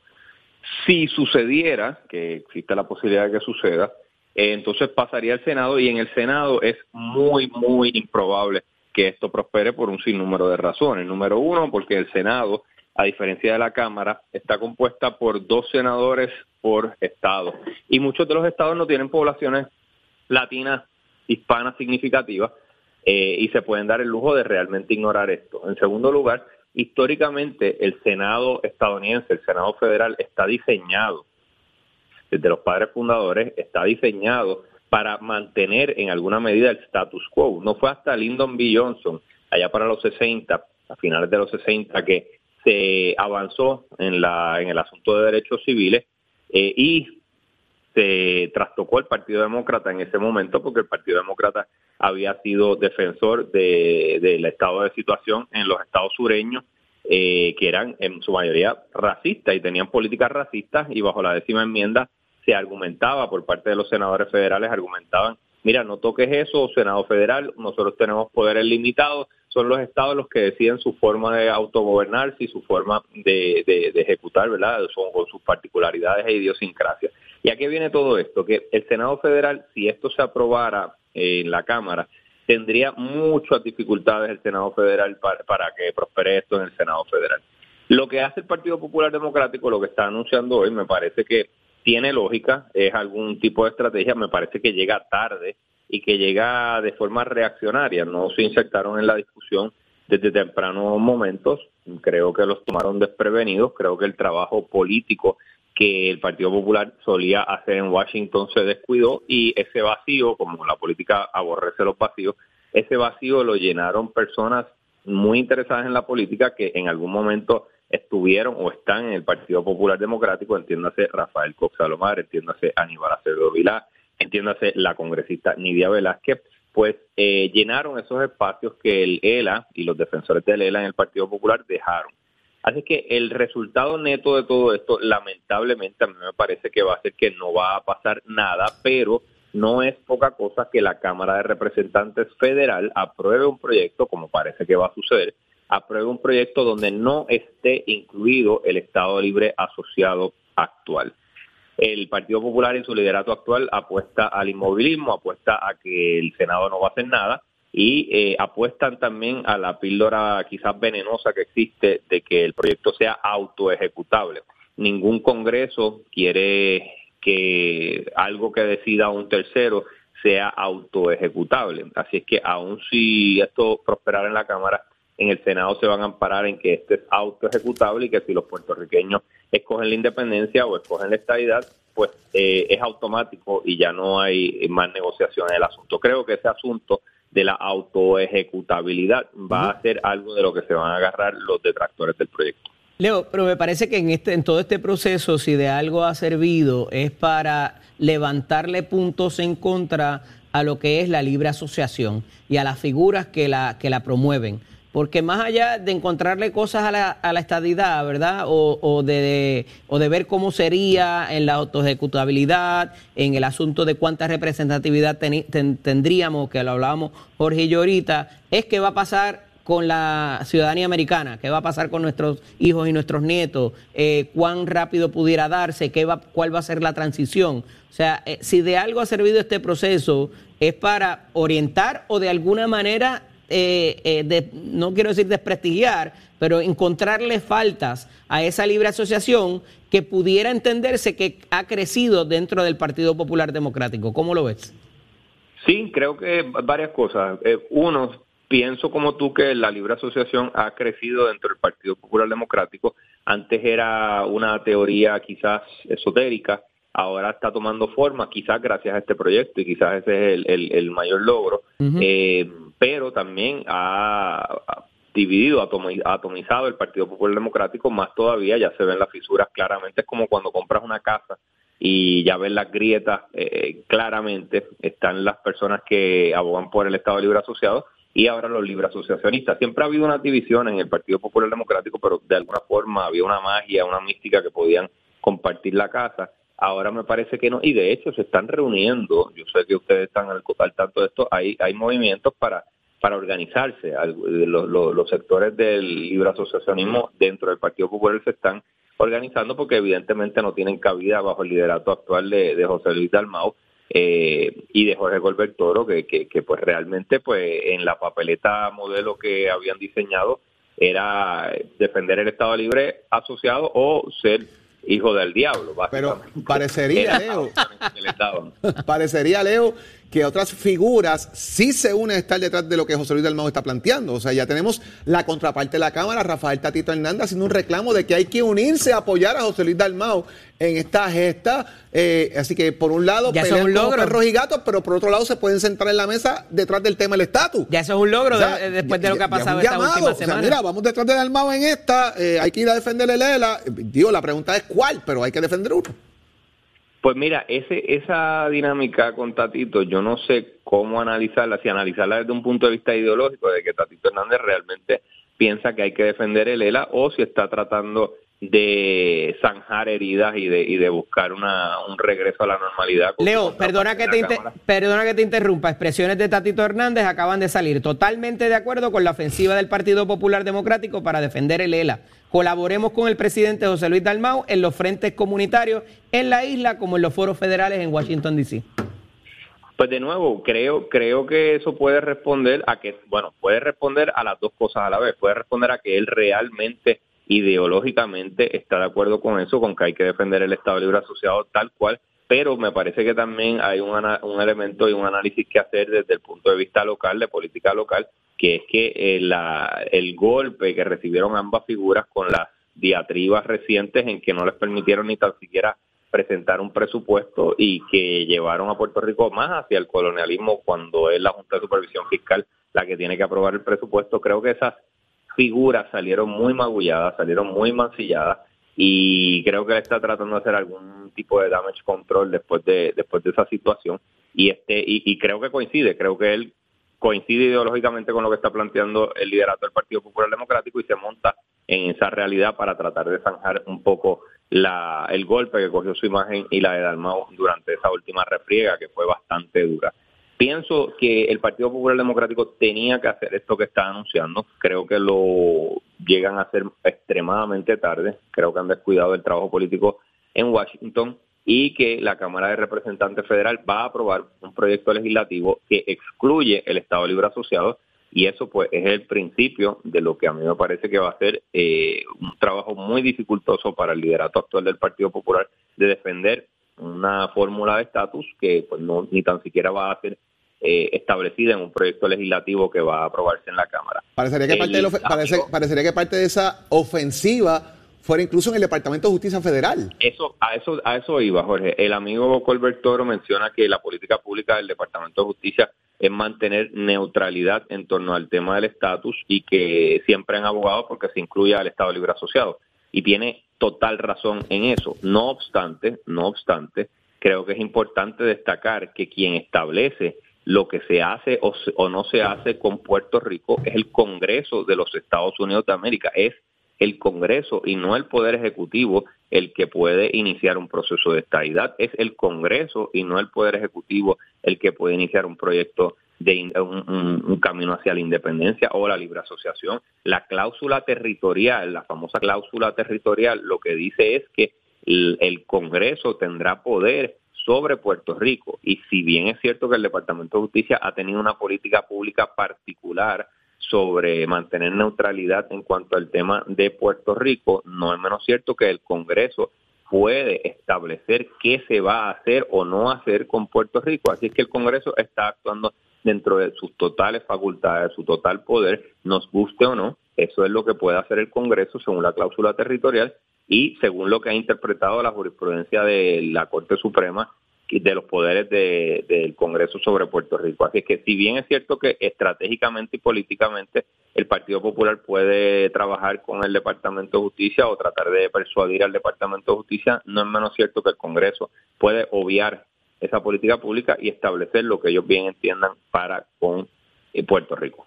Si sucediera, que existe la posibilidad de que suceda, eh, entonces pasaría al Senado y en el Senado es muy, muy improbable que esto prospere por un sinnúmero de razones. Número uno, porque el Senado, a diferencia de la Cámara, está compuesta por dos senadores por estado. Y muchos de los estados no tienen poblaciones latinas, hispanas significativas, eh, y se pueden dar el lujo de realmente ignorar esto. En segundo lugar, históricamente el Senado estadounidense, el Senado federal, está diseñado, desde los padres fundadores, está diseñado para mantener en alguna medida el status quo. No fue hasta Lyndon B. Johnson, allá para los 60, a finales de los 60, que se avanzó en, la, en el asunto de derechos civiles eh, y se trastocó el Partido Demócrata en ese momento porque el Partido Demócrata había sido defensor de- del estado de situación en los estados sureños eh, que eran en su mayoría racistas y tenían políticas racistas y bajo la décima enmienda se argumentaba por parte de los senadores federales, argumentaban, mira, no toques eso, Senado federal, nosotros tenemos poderes limitados, son los estados los que deciden su forma de autogobernarse y su forma de, de- de ejecutar, ¿verdad? Son con sus particularidades e idiosincrasias. ¿Y a qué viene todo esto? Que el Senado Federal, si esto se aprobara en la Cámara, tendría muchas dificultades el Senado Federal para, que prospere esto en el Senado Federal. Lo que hace el Partido Popular Democrático, lo que está anunciando hoy, me parece que tiene lógica, es algún tipo de estrategia, me parece que llega tarde y que llega de forma reaccionaria, no se insertaron en la discusión desde tempranos momentos, creo que los tomaron desprevenidos, creo que el trabajo político que el Partido Popular solía hacer en Washington se descuidó y ese vacío, como la política aborrece los vacíos, ese vacío lo llenaron personas muy interesadas en la política que en algún momento estuvieron o están en el Partido Popular Democrático, entiéndase Rafael Cox Salomar, entiéndase Aníbal Acevedo Vilá, entiéndase la congresista Nidia Velázquez, pues eh, llenaron esos espacios que el ELA y los defensores del ELA en el Partido Popular dejaron. Así que el resultado neto de todo esto, lamentablemente, a mí me parece que va a ser que no va a pasar nada, pero no es poca cosa que la Cámara de Representantes Federal apruebe un proyecto, como parece que va a suceder, apruebe un proyecto donde no esté incluido el Estado Libre Asociado actual. El Partido Popular en su liderato actual apuesta al inmovilismo, apuesta a que el Senado no va a hacer nada y eh, apuestan también a la píldora quizás venenosa que existe de que el proyecto sea autoejecutable. Ningún Congreso quiere que algo que decida un tercero sea autoejecutable. Así es que aun si esto prosperara en la Cámara, en el Senado se van a amparar en que este es auto ejecutable y que si los puertorriqueños escogen la independencia o escogen la estabilidad, pues eh, es automático y ya no hay más negociación en el asunto. Creo que ese asunto de la autoejecutabilidad. Va a ser algo de lo que se van a agarrar los detractores del proyecto. Leo, pero me parece que en este, en todo este proceso, si de algo ha servido, es para levantarle puntos en contra a lo que es la libre asociación y a las figuras que la, que la promueven porque más allá de encontrarle cosas a la, a la estadidad, ¿verdad? O, de, o de ver cómo sería en la autoejecutabilidad, en el asunto de cuánta representatividad tendríamos, que lo hablábamos Jorge y yo ahorita, es qué va a pasar con la ciudadanía americana, qué va a pasar con nuestros hijos y nuestros nietos, eh, cuán rápido pudiera darse, qué va, cuál va a ser la transición. O sea, eh, si de algo ha servido este proceso, es para orientar o de alguna manera eh, eh, no quiero decir desprestigiar, pero encontrarle faltas a esa libre asociación que pudiera entenderse que ha crecido dentro del Partido Popular Democrático. ¿Cómo lo ves? Sí, creo que varias cosas. Eh, uno, pienso como tú que la libre asociación ha crecido dentro del Partido Popular Democrático. Antes era una teoría quizás esotérica, ahora está tomando forma, quizás gracias a este proyecto y quizás ese es el, mayor logro pero también ha, dividido, atomizado el Partido Popular Democrático, más todavía ya se ven las fisuras claramente, es como cuando compras una casa y ya ves las grietas eh, claramente, están las personas que abogan por el Estado Libre Asociado y ahora los libre asociacionistas. Siempre ha habido una división en el Partido Popular Democrático, pero de alguna forma había una magia, una mística que podían compartir la casa. Ahora me parece que no, y de hecho se están reuniendo, yo sé que ustedes están al, tanto de esto, hay, hay movimientos para, para organizarse. Los, sectores del libre asociacionismo dentro del Partido Popular se están organizando porque evidentemente no tienen cabida bajo el liderato actual de, José Luis Dalmau eh, y de Jorge Golbert Toro, que, que, que pues realmente pues en la papeleta modelo que habían diseñado era defender el Estado Libre asociado o ser hijo del diablo. Pero parecería, Leo, parecería, Leo, que otras figuras sí se unen a estar detrás de lo que José Luis Dalmau está planteando. O sea, ya tenemos la contraparte de la Cámara, Rafael Tatito Hernández, haciendo un reclamo de que hay que unirse a apoyar a José Luis Dalmau en esta gesta. Eh, así que por un lado, ya pelean un logro. perros y gatos, pero por otro lado se pueden sentar en la mesa detrás del tema del estatus. Ya eso es un logro después de lo que ha pasado esta última semana. mira, vamos detrás de Dalmau en esta, eh, hay que ir a defenderle Lela. Digo, la pregunta es cuál, pero hay que defender uno. Pues mira, ese, esa dinámica con Tatito, yo no sé cómo analizarla, si analizarla desde un punto de vista ideológico, de que Tatito Hernández realmente piensa que hay que defender el ELA o si está tratando de zanjar heridas y de, y de buscar una, un regreso a la normalidad. Leo, perdona que, te inter- perdona que te interrumpa. Expresiones de Tatito Hernández acaban de salir. Totalmente de acuerdo con la ofensiva del Partido Popular Democrático para defender el ELA. Colaboremos con el presidente José Luis Dalmau en los frentes comunitarios en la isla como en los foros federales en Washington, D.C. Pues de nuevo, creo, creo que eso puede responder a que, bueno, puede responder a las dos cosas a la vez. Puede responder a que él realmente, ideológicamente, está de acuerdo con eso, con que hay que defender el Estado Libre Asociado tal cual, pero me parece que también hay un, un elemento y un análisis que hacer desde el punto de vista local, de política local, que es que eh, la- el golpe que recibieron ambas figuras con las diatribas recientes en que no les permitieron ni tan siquiera presentar un presupuesto y que llevaron a Puerto Rico más hacia el colonialismo cuando es la Junta de Supervisión Fiscal la que tiene que aprobar el presupuesto. Creo que esas figuras salieron muy magulladas, salieron muy mancilladas y creo que él está tratando de hacer algún tipo de damage control después de después de esa situación y este y, y creo que coincide, creo que él coincide ideológicamente con lo que está planteando el liderato del Partido Popular Democrático y se monta en esa realidad para tratar de zanjar un poco el golpe que cogió su imagen y la de Dalmau durante esa última refriega que fue bastante dura. Pienso que el Partido Popular Democrático tenía que hacer esto que está anunciando. Creo que lo llegan a hacer extremadamente tarde. Creo que han descuidado el trabajo político en Washington y que la Cámara de Representantes Federal va a aprobar un proyecto legislativo que excluye el Estado Libre Asociado y eso pues es el principio de lo que a mí me parece que va a ser eh, un trabajo muy dificultoso para el liderato actual del Partido Popular de defender una fórmula de estatus que pues no ni tan siquiera va a ser eh, establecida en un proyecto legislativo que va a aprobarse en la Cámara. Parecería que, El parte de la parece- parecería que parte de esa ofensiva fuera incluso en el Departamento de Justicia Federal. Eso, a eso, a eso iba, Jorge. El amigo Colbert Toro menciona que la política pública del Departamento de Justicia es mantener neutralidad en torno al tema del estatus y que siempre han abogado porque se incluya al Estado Libre Asociado. Y tiene total razón en eso. No obstante, no obstante, creo que es importante destacar que quien establece lo que se hace o, o no se hace con Puerto Rico es el Congreso de los Estados Unidos de América, es el Congreso y no el Poder Ejecutivo el que puede iniciar un proceso de estabilidad, es el Congreso y no el Poder Ejecutivo el que puede iniciar un proyecto de un, camino hacia la independencia o la libre asociación. La cláusula territorial, la famosa cláusula territorial, lo que dice es que el Congreso tendrá poder sobre Puerto Rico. Y si bien es cierto que el Departamento de Justicia ha tenido una política pública particular sobre mantener neutralidad en cuanto al tema de Puerto Rico, no es menos cierto que el Congreso puede establecer qué se va a hacer o no hacer con Puerto Rico. Así es que el Congreso está actuando dentro de sus totales facultades, su total poder, nos guste o no. Eso es lo que puede hacer el Congreso según la cláusula territorial y según lo que ha interpretado la jurisprudencia de la Corte Suprema de los poderes de- del Congreso sobre Puerto Rico. Así es que si bien es cierto que estratégicamente y políticamente el Partido Popular puede trabajar con el Departamento de Justicia o tratar de persuadir al Departamento de Justicia, no es menos cierto que el Congreso puede obviar esa política pública y establecer lo que ellos bien entiendan para con eh, Puerto Rico.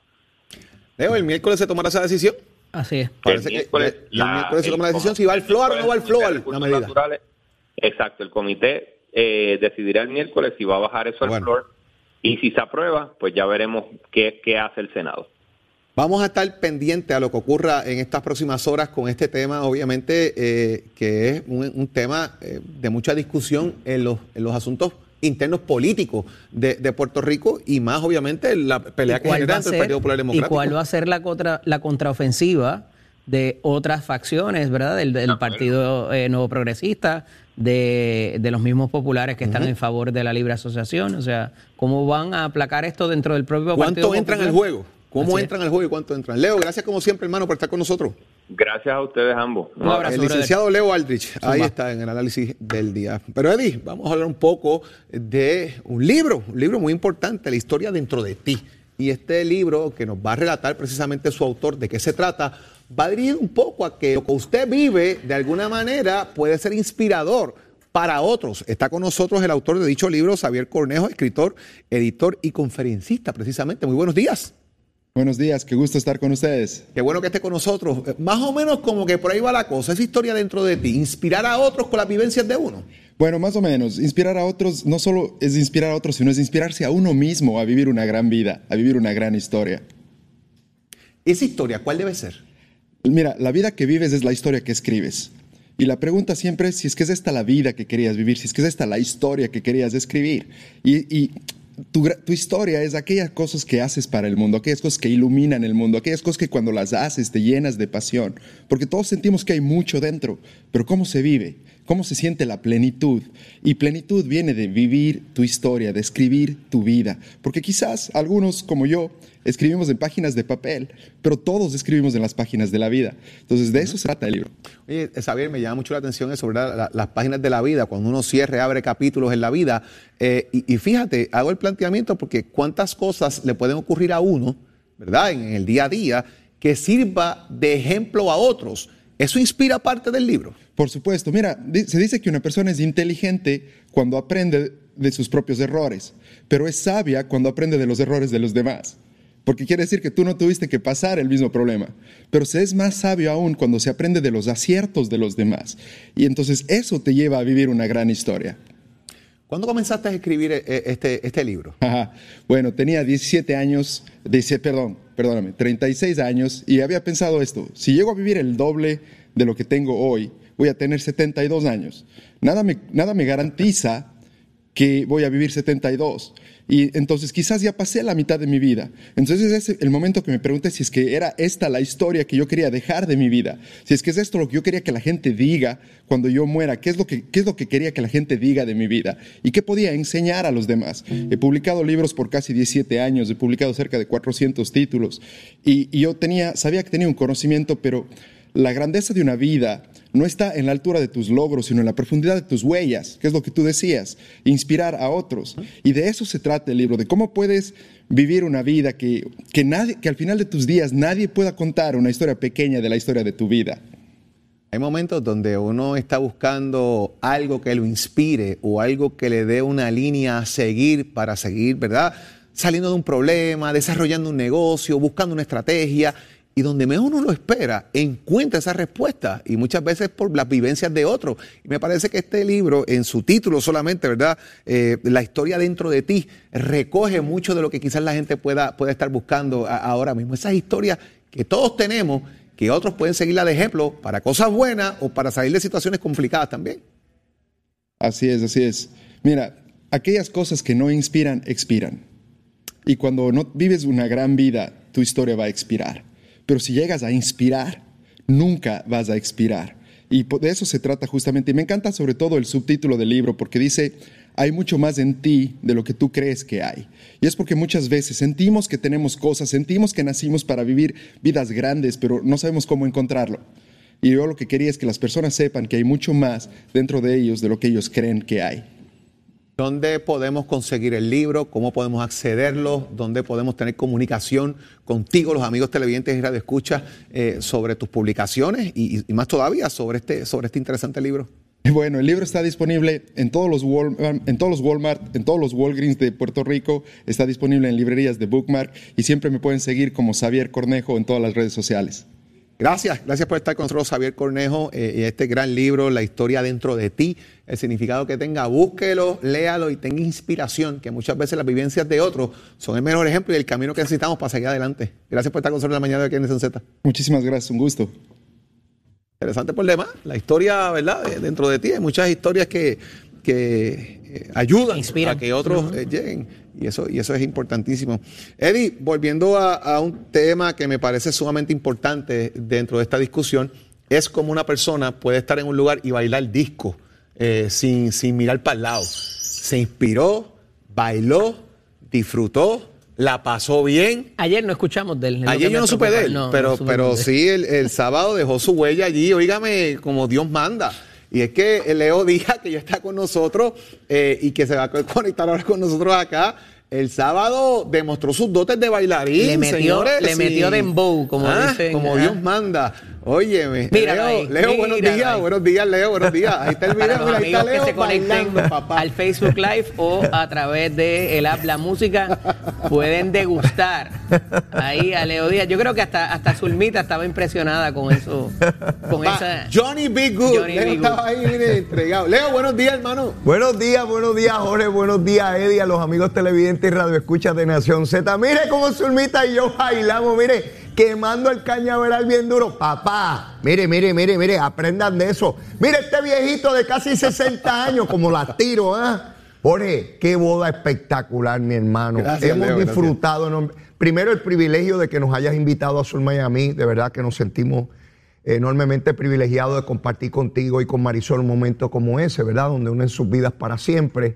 Leo, el miércoles se tomará esa decisión. Así es. Parece el que miércoles, el miércoles se toma la decisión el si va al floor o no va al de la medida. exacto, el comité eh, decidirá el miércoles si va a bajar eso al Bueno. floor y si se aprueba, pues ya veremos qué, qué hace el Senado. Vamos a estar pendientes a lo que ocurra en estas próximas horas con este tema, obviamente, eh, que es un, un tema eh, de mucha discusión en los, en los asuntos internos políticos de, de Puerto Rico y más, obviamente, la pelea ¿Y que genera entre el Partido Popular ¿Y Democrático. cuál va a ser la, contra, la contraofensiva de otras facciones, ¿verdad? Del, del Partido eh, Nuevo Progresista, de, de los mismos populares que están en favor de la libre asociación. O sea, ¿cómo van a aplacar esto dentro del propio Partido ¿Cuánto entran al juego? ¿Cómo Así es. entran al juego y cuánto entran? Leo, gracias como siempre, hermano, por estar con nosotros. Gracias a ustedes ambos. Un abrazo, El brother. licenciado Leo Aldrich, ahí está en el análisis del día. Pero Eddie, vamos a hablar un poco de un libro, un libro muy importante, La historia dentro de ti. Y este libro que nos va a relatar precisamente su autor de qué se trata, va dirigido un poco a que lo que usted vive de alguna manera puede ser inspirador para otros. Está con nosotros el autor de dicho libro, Xavier Cornejo, escritor, editor y conferencista precisamente. Muy buenos días. Buenos días, qué gusto estar con ustedes. Qué bueno que esté con nosotros. Eh, Más o menos como que por ahí va la cosa, esa historia dentro de ti, inspirar a otros con las vivencias de uno. Bueno, más o menos, inspirar a otros no solo es inspirar a otros, sino es inspirarse a uno mismo a vivir una gran vida, a vivir una gran historia. Esa historia, ¿cuál debe ser? Mira, la vida que vives es la historia que escribes. Y la pregunta siempre es si es que es esta la vida que querías vivir, si es que es esta la historia que querías escribir. Y, tu, tu historia es aquellas cosas que haces para el mundo, aquellas cosas que iluminan el mundo, aquellas cosas que cuando las haces te llenas de pasión. Porque todos sentimos que hay mucho dentro, pero ¿cómo se vive? ¿Cómo se siente la plenitud? Y plenitud viene de vivir tu historia, de escribir tu vida. Porque quizás algunos, como yo, escribimos en páginas de papel, pero todos escribimos en las páginas de la vida. Entonces, de eso se trata el libro. Oye, Xavier, me llama mucho la atención eso, ¿verdad? La- las páginas de la vida, cuando uno cierre, abre capítulos en la vida. Eh, y, y fíjate, hago el planteamiento porque cuántas cosas le pueden ocurrir a uno, ¿verdad? En, el día a día, que sirva de ejemplo a otros. Eso inspira parte del libro. Por supuesto, mira, se dice que una persona es inteligente cuando aprende de sus propios errores, pero es sabia cuando aprende de los errores de los demás. Porque quiere decir que tú no tuviste que pasar el mismo problema, pero se es más sabio aún cuando se aprende de los aciertos de los demás. Y entonces eso te lleva a vivir una gran historia. ¿Cuándo comenzaste a escribir eh, este, este libro? Ajá. Bueno, tenía 17 años, dice, perdón, perdóname, 36 años y había pensado esto, si llego a vivir el doble de lo que tengo hoy, voy a tener 72 años. Nada me, nada me garantiza que voy a vivir 72. Y entonces quizás ya pasé la mitad de mi vida. Entonces es el momento que me pregunté si es que era esta la historia que yo quería dejar de mi vida. Si es que es esto lo que yo quería que la gente diga cuando yo muera. ¿Qué es lo que, qué es lo que quería que la gente diga de mi vida? ¿Y qué podía enseñar a los demás? He publicado libros por casi 17 años. He publicado cerca de 400 títulos. Y, y yo tenía, sabía que tenía un conocimiento, pero la grandeza de una vida no está en la altura de tus logros, sino en la profundidad de tus huellas, que es lo que tú decías, inspirar a otros. Y de eso se trata el libro, de cómo puedes vivir una vida que, que, nadie, que al final de tus días nadie pueda contar una historia pequeña de la historia de tu vida. Hay momentos donde uno está buscando algo que lo inspire o algo que le dé una línea a seguir para seguir, ¿verdad? Saliendo de un problema, desarrollando un negocio, buscando una estrategia. Y donde menos uno lo espera, encuentra esa respuesta. Y muchas veces por las vivencias de otros. Y me parece que este libro, en su título solamente, ¿verdad? Eh, la historia dentro de ti, recoge mucho de lo que quizás la gente pueda, pueda estar buscando ahora mismo. Esas historias que todos tenemos, que otros pueden seguirla de ejemplo para cosas buenas o para salir de situaciones complicadas también. Así es, así es. Mira, aquellas cosas que no inspiran, expiran. Y cuando no vives una gran vida, tu historia va a expirar. Pero si llegas a inspirar, nunca vas a expirar. Y de eso se trata justamente. Y me encanta sobre todo el subtítulo del libro porque dice, hay mucho más en ti de lo que tú crees que hay. Y es porque muchas veces sentimos que tenemos cosas, sentimos que nacimos para vivir vidas grandes, pero no sabemos cómo encontrarlo. Y yo lo que quería es que las personas sepan que hay mucho más dentro de ellos de lo que ellos creen que hay. ¿Dónde podemos conseguir el libro? ¿Cómo podemos accederlo? ¿Dónde podemos tener comunicación contigo, los amigos televidentes y radioescuchas, eh, sobre tus publicaciones y, más todavía sobre este, sobre este interesante libro? Bueno, el libro está disponible en todos los Walmart, en todos los Walmart, en todos los Walgreens de Puerto Rico, está disponible en librerías de Bookmark y siempre me pueden seguir como Xavier Cornejo en todas las redes sociales. Gracias, gracias por estar con nosotros, Javier Cornejo, eh, y este gran libro, La historia dentro de ti, el significado que tenga, búsquelo, léalo y tenga inspiración, que muchas veces las vivencias de otros son el mejor ejemplo y el camino que necesitamos para seguir adelante. Gracias por estar con nosotros en la mañana de aquí en Nación Z. Muchísimas gracias, un gusto. Interesante por demás, la historia, ¿verdad? Dentro de ti hay muchas historias que, que eh, ayudan Inspiran. a que otros eh, lleguen. Y eso, y eso es importantísimo. Eddie, volviendo a, a un tema que me parece sumamente importante dentro de esta discusión, es como una persona puede estar en un lugar y bailar disco eh, sin, sin mirar para el lado. Se inspiró, bailó, disfrutó, la pasó bien. Ayer no escuchamos de él. Ayer yo no supe de él, No, no pero, pero de él. sí, el, el sábado dejó su huella allí, oígame, como Dios manda. Y es que Leo Díaz, que ya está con nosotros eh, y que se va a conectar ahora con nosotros acá, el sábado demostró sus dotes de bailarín, Le metió- señores, le metió dembow, como Ah, dicen, Como. Dios manda. Óyeme, Míralo Leo, ahí, Leo, buenos días, ahí. buenos días, Leo, buenos días. Ahí está el video, Para los mira, ahí está amigos que Leo se conecten bailando, papá. al Facebook Live o a través de el app La Música pueden degustar ahí a Leo Díaz. Yo creo que hasta hasta Zulmita estaba impresionada con eso, con Va, esa Johnny B. Good, Johnny Leo B. estaba Good. ahí, mire, entregado. Leo, buenos días, hermano. Buenos días, buenos días, Jorge. Buenos días, Eddie, a los amigos televidentes y radioescuchas de Nación Z. Mire cómo Zulmita y yo bailamos, mire, quemando el cañaveral bien duro. Papá, mire, mire, mire, mire, aprendan de eso. Mire este viejito de casi 60 años, como las tiro, ¿ah? Jorge, qué boda espectacular, mi hermano. Gracias, Hemos Leo, disfrutado. enorme- Primero, el privilegio de que nos hayas invitado a a mí. De verdad que nos sentimos enormemente privilegiados de compartir contigo y con Marisol un momento como ese, ¿verdad? Donde unen sus vidas para siempre.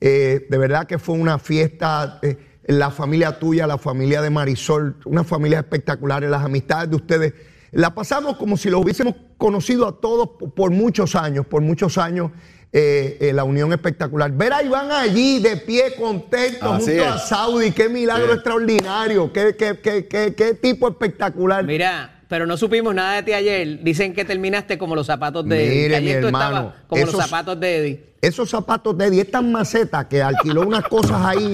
Eh, de verdad que fue una fiesta, eh, la familia tuya, la familia de Marisol, una familia espectacular, las amistades de ustedes. La pasamos como si los hubiésemos conocido a todos por, muchos años, por muchos años. eh, eh, la unión espectacular. Ver a Iván allí de pie, contento, Así junto a. Saudi, qué milagro Sí. extraordinario, qué, qué, qué, qué, qué tipo espectacular. Mira, pero no supimos nada de ti ayer. Dicen que terminaste como los zapatos de Mire, Eddie. Mi tú hermano, estabas como los zapatos de Eddie. Esos zapatos de Eddie, estas macetas que alquiló unas cosas ahí.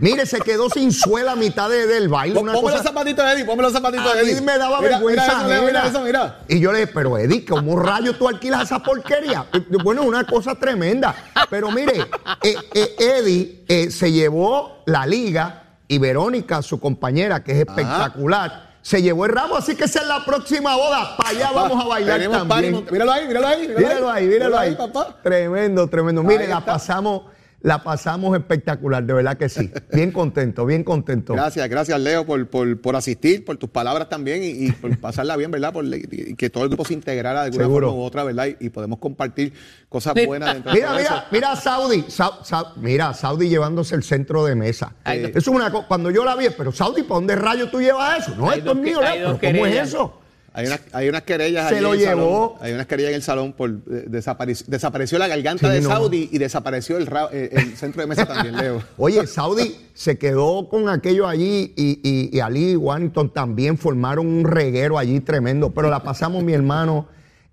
Mire, se quedó sin suela a mitad de- del baile. Una Ponme cosa, los zapatitos de Eddie, ponme los zapatitos a de Eddie. mí me daba Mira, vergüenza. Mira eso, mira eso, mira. Y yo le dije, pero Eddie, ¿cómo rayos tú alquilas esa porquería? Bueno, una cosa tremenda. Pero mire, eh, eh, Eddie eh, se llevó la liga y Verónica, su compañera, que es espectacular, se llevó el ramo. Así que esa es la próxima boda. Para allá vamos a bailar también. party, míralo ahí, míralo ahí. Míralo ahí, míralo ahí. papá. Tremendo, tremendo. Mire, la pasamos, la pasamos espectacular, de verdad que sí. Bien contento, bien contento. Gracias, gracias Leo por, por, por asistir, por tus palabras también y, y por pasarla bien, ¿verdad? Por, y que todo el grupo se integrara de alguna Seguro. forma u otra, ¿verdad? Y, y podemos compartir cosas buenas dentro de Mira, eso. mira, mira Saudi, Sa- Sa- mira, Saudi llevándose el centro de mesa. Hay Eso es una cosa, cuando yo la vi, pero Saudi, ¿para dónde rayos tú llevas eso? No, esto es mío, Leo, ¿cómo es eso? Hay, una- hay unas querellas Se allí lo en el salón. llevó. Hay unas querellas en el salón por eh, desapare- desapareció la garganta Sí, de no. Saudi y desapareció el, ra- eh, el centro de mesa también, Leo. Oye, Saudi se quedó con aquello allí y, y, y Ali y Warrington también formaron un reguero allí tremendo, pero la pasamos, mi hermano,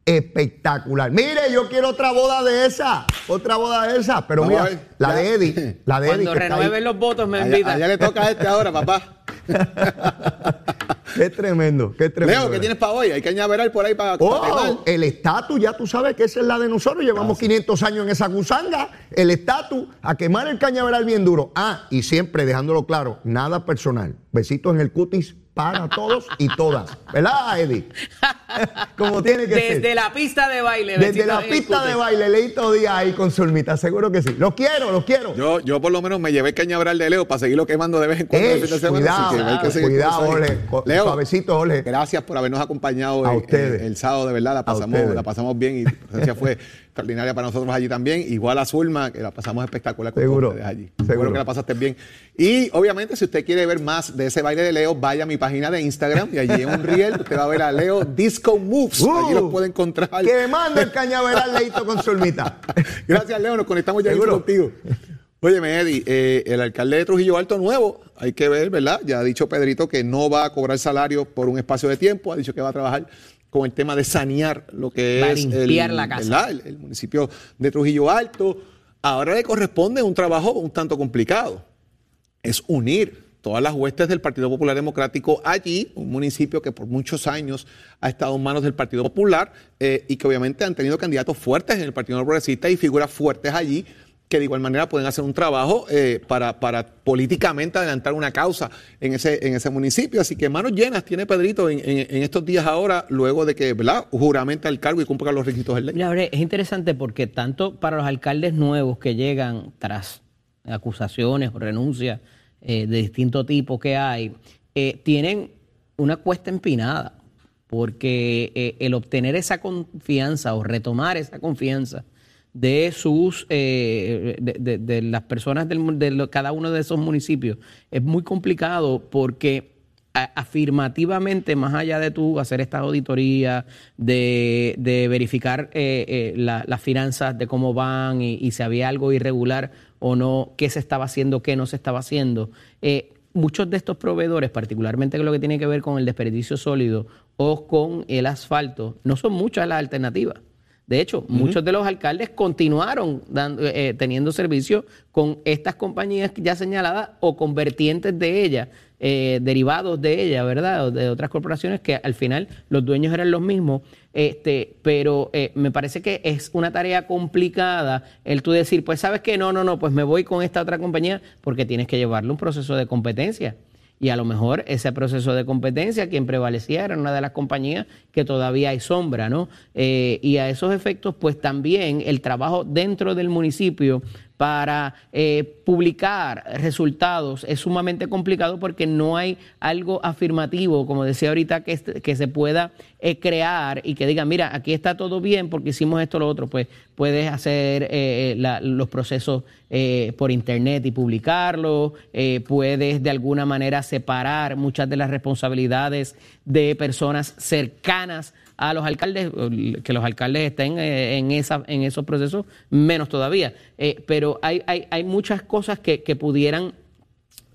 espectacular. Mire, yo quiero otra boda de esa, otra boda de esa, pero Vamos mira, ver. la Ya. de Eddie, la de Eddie. Cuando que está ahí. renueven los votos me Allá, invitan. allá le toca a este ahora, papá. Qué tremendo, qué tremendo. Leo, ¿qué tienes para hoy? Hay que añaverar por ahí para, para Oh, el estatus, ya tú sabes que esa es la de nosotros. Llevamos 500 años en esa gusanga. El estatus, a quemar el cañaveral bien duro. Ah, y siempre dejándolo claro, nada personal. Besitos en el cutis para todos y todas. ¿Verdad, Eddie? Como tiene que ser. Desde la pista de baile. Desde la el pista de baile, Leito Díaz ahí con Zulmita, seguro que sí. Los quiero, los quiero. Yo, yo por lo menos me llevé el cañaveral de Leo para seguirlo quemando de vez en cuando. El fin de semana, cuidado, así que hay que seguir cuidado. Ole. Leo, Suavecito, Ole. gracias por habernos acompañado A eh, ustedes. el sábado, de verdad, la pasamos, la pasamos bien y presencia fue extraordinaria para nosotros allí también. Igual a Zulma, que la pasamos espectacular con Seguro, ustedes allí. seguro. Seguro que la pasaste bien. Y obviamente, si usted quiere ver más de ese baile de Leo, vaya a mi página de Instagram y allí en un reel usted va a ver a Leo Disco Moves. allí Uh, los puede encontrar. Que manda el cañaveral Leito con Zulmita. Gracias, Leo. Nos conectamos ya Seguro. contigo. Óyeme, Eddie, eh, el alcalde de Trujillo Alto nuevo, hay que ver, ¿verdad? Ya ha dicho Pedrito que no va a cobrar salario por un espacio de tiempo, ha dicho que va a trabajar con el tema de sanear lo que Va a es limpiar el, la casa. ¿verdad? El, el municipio de Trujillo Alto. Ahora le corresponde un trabajo un tanto complicado. Es unir todas las huestes del Partido Popular Democrático allí, un municipio que por muchos años ha estado en manos del Partido Popular eh, y que obviamente han tenido candidatos fuertes en el Partido Progresista y figuras fuertes allí que de igual manera pueden hacer un trabajo eh, para, para políticamente adelantar una causa en ese, en ese municipio. Así que manos llenas tiene Pedrito en, en- estos días ahora, luego de que ¿verdad? juramenta el cargo y cumpla los requisitos de ley. Mira, es interesante porque tanto para los alcaldes nuevos que llegan tras acusaciones o renuncias eh, de distinto tipo que hay, eh, tienen una cuesta empinada, porque eh, el obtener esa confianza o retomar esa confianza de sus eh, de, de- las personas del, de cada uno de esos municipios es muy complicado porque afirmativamente, más allá de tú hacer esta auditoría, de, de verificar eh, eh, la- las finanzas de cómo van y si había algo irregular o no, qué se estaba haciendo, qué no se estaba haciendo, eh, muchos de estos proveedores, particularmente con lo que tiene que ver con el desperdicio sólido o con el asfalto, no son muchas las alternativas. De hecho, muchos de los alcaldes continuaron dando, eh, teniendo servicio con estas compañías ya señaladas o con vertientes de ellas, eh, derivados de ellas, ¿verdad? O de otras corporaciones que al final los dueños eran los mismos. Este, pero eh, me parece que es una tarea complicada el tú decir, pues sabes que no, no, no, pues me voy con esta otra compañía porque tienes que llevarle un proceso de competencia. Y a lo mejor ese proceso de competencia, quien prevalecía era una de las compañías que todavía hay sombra, ¿no? Eh, y a esos efectos, pues también el trabajo dentro del municipio para eh, publicar resultados es sumamente complicado porque no hay algo afirmativo, como decía ahorita, que, que se pueda eh, crear y que diga, mira, aquí está todo bien porque hicimos esto o lo otro. Pues puedes hacer eh, los procesos por internet y publicarlo, puedes de alguna manera separar muchas de las responsabilidades de personas cercanas a los alcaldes, que los alcaldes estén eh, en, esa, en esos procesos, menos todavía. Eh, pero hay, hay, hay muchas cosas que, que pudieran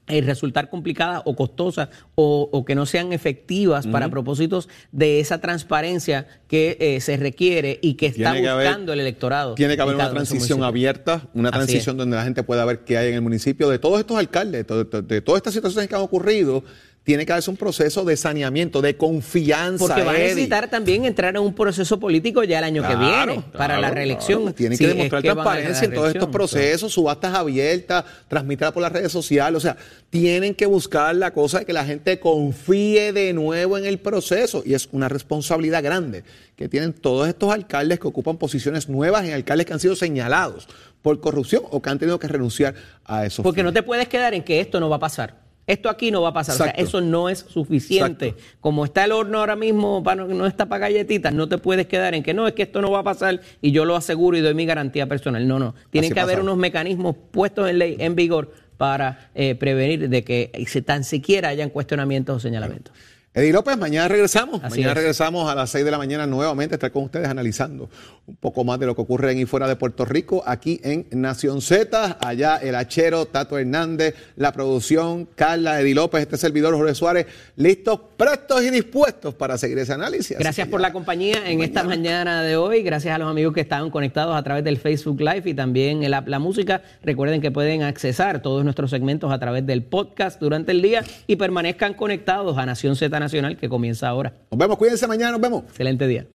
eh, resultar complicadas o costosas o, que no sean efectivas para propósitos de esa transparencia que se requiere y que está buscando el electorado. Tiene que haber una transición abierta, una transición donde la gente pueda ver qué hay en el municipio de todos estos alcaldes, de todas estas situaciones que han ocurrido tiene que haber un proceso de saneamiento, de confianza. Porque va a necesitar también entrar en un proceso político ya el año que viene para la reelección. Tiene que demostrar transparencia en todos estos procesos, subastas abiertas, transmitirla por las redes sociales. O sea, tienen que buscar la cosa de que la gente confíe de nuevo en el proceso. Y es una responsabilidad grande que tienen todos estos alcaldes que ocupan posiciones nuevas en alcaldes que han sido señalados por corrupción o que han tenido que renunciar a eso. Porque no te puedes quedar en que esto no va a pasar esto aquí no va a pasar. O sea, eso no es suficiente. Como está el horno ahora mismo, para, no está para galletitas, no te puedes quedar en que no, es que esto no va a pasar y yo lo aseguro y doy mi garantía personal. No, no. Tienen que haber unos mecanismos puestos en ley, en vigor, para eh, prevenir de que tan siquiera hayan cuestionamientos o señalamientos. Eddie López, mañana regresamos. mañana regresamos a las 6 de la mañana nuevamente, estar con ustedes analizando un poco más de lo que ocurre en y fuera de Puerto Rico, aquí en Nación Z. Allá el Hachero, Tato Hernández, la producción, Carla, Eddie López, este servidor Jorge Suárez, listos, prestos y dispuestos para seguir ese análisis. Gracias por la compañía en esta mañana de hoy. Gracias a los amigos que estaban conectados a través del Facebook Live y también en la, la música. Recuerden que pueden accesar todos nuestros segmentos a través del podcast durante el día y permanezcan conectados a Nación Z Nacional que comienza ahora. Nos vemos, cuídense mañana, nos vemos. Excelente día.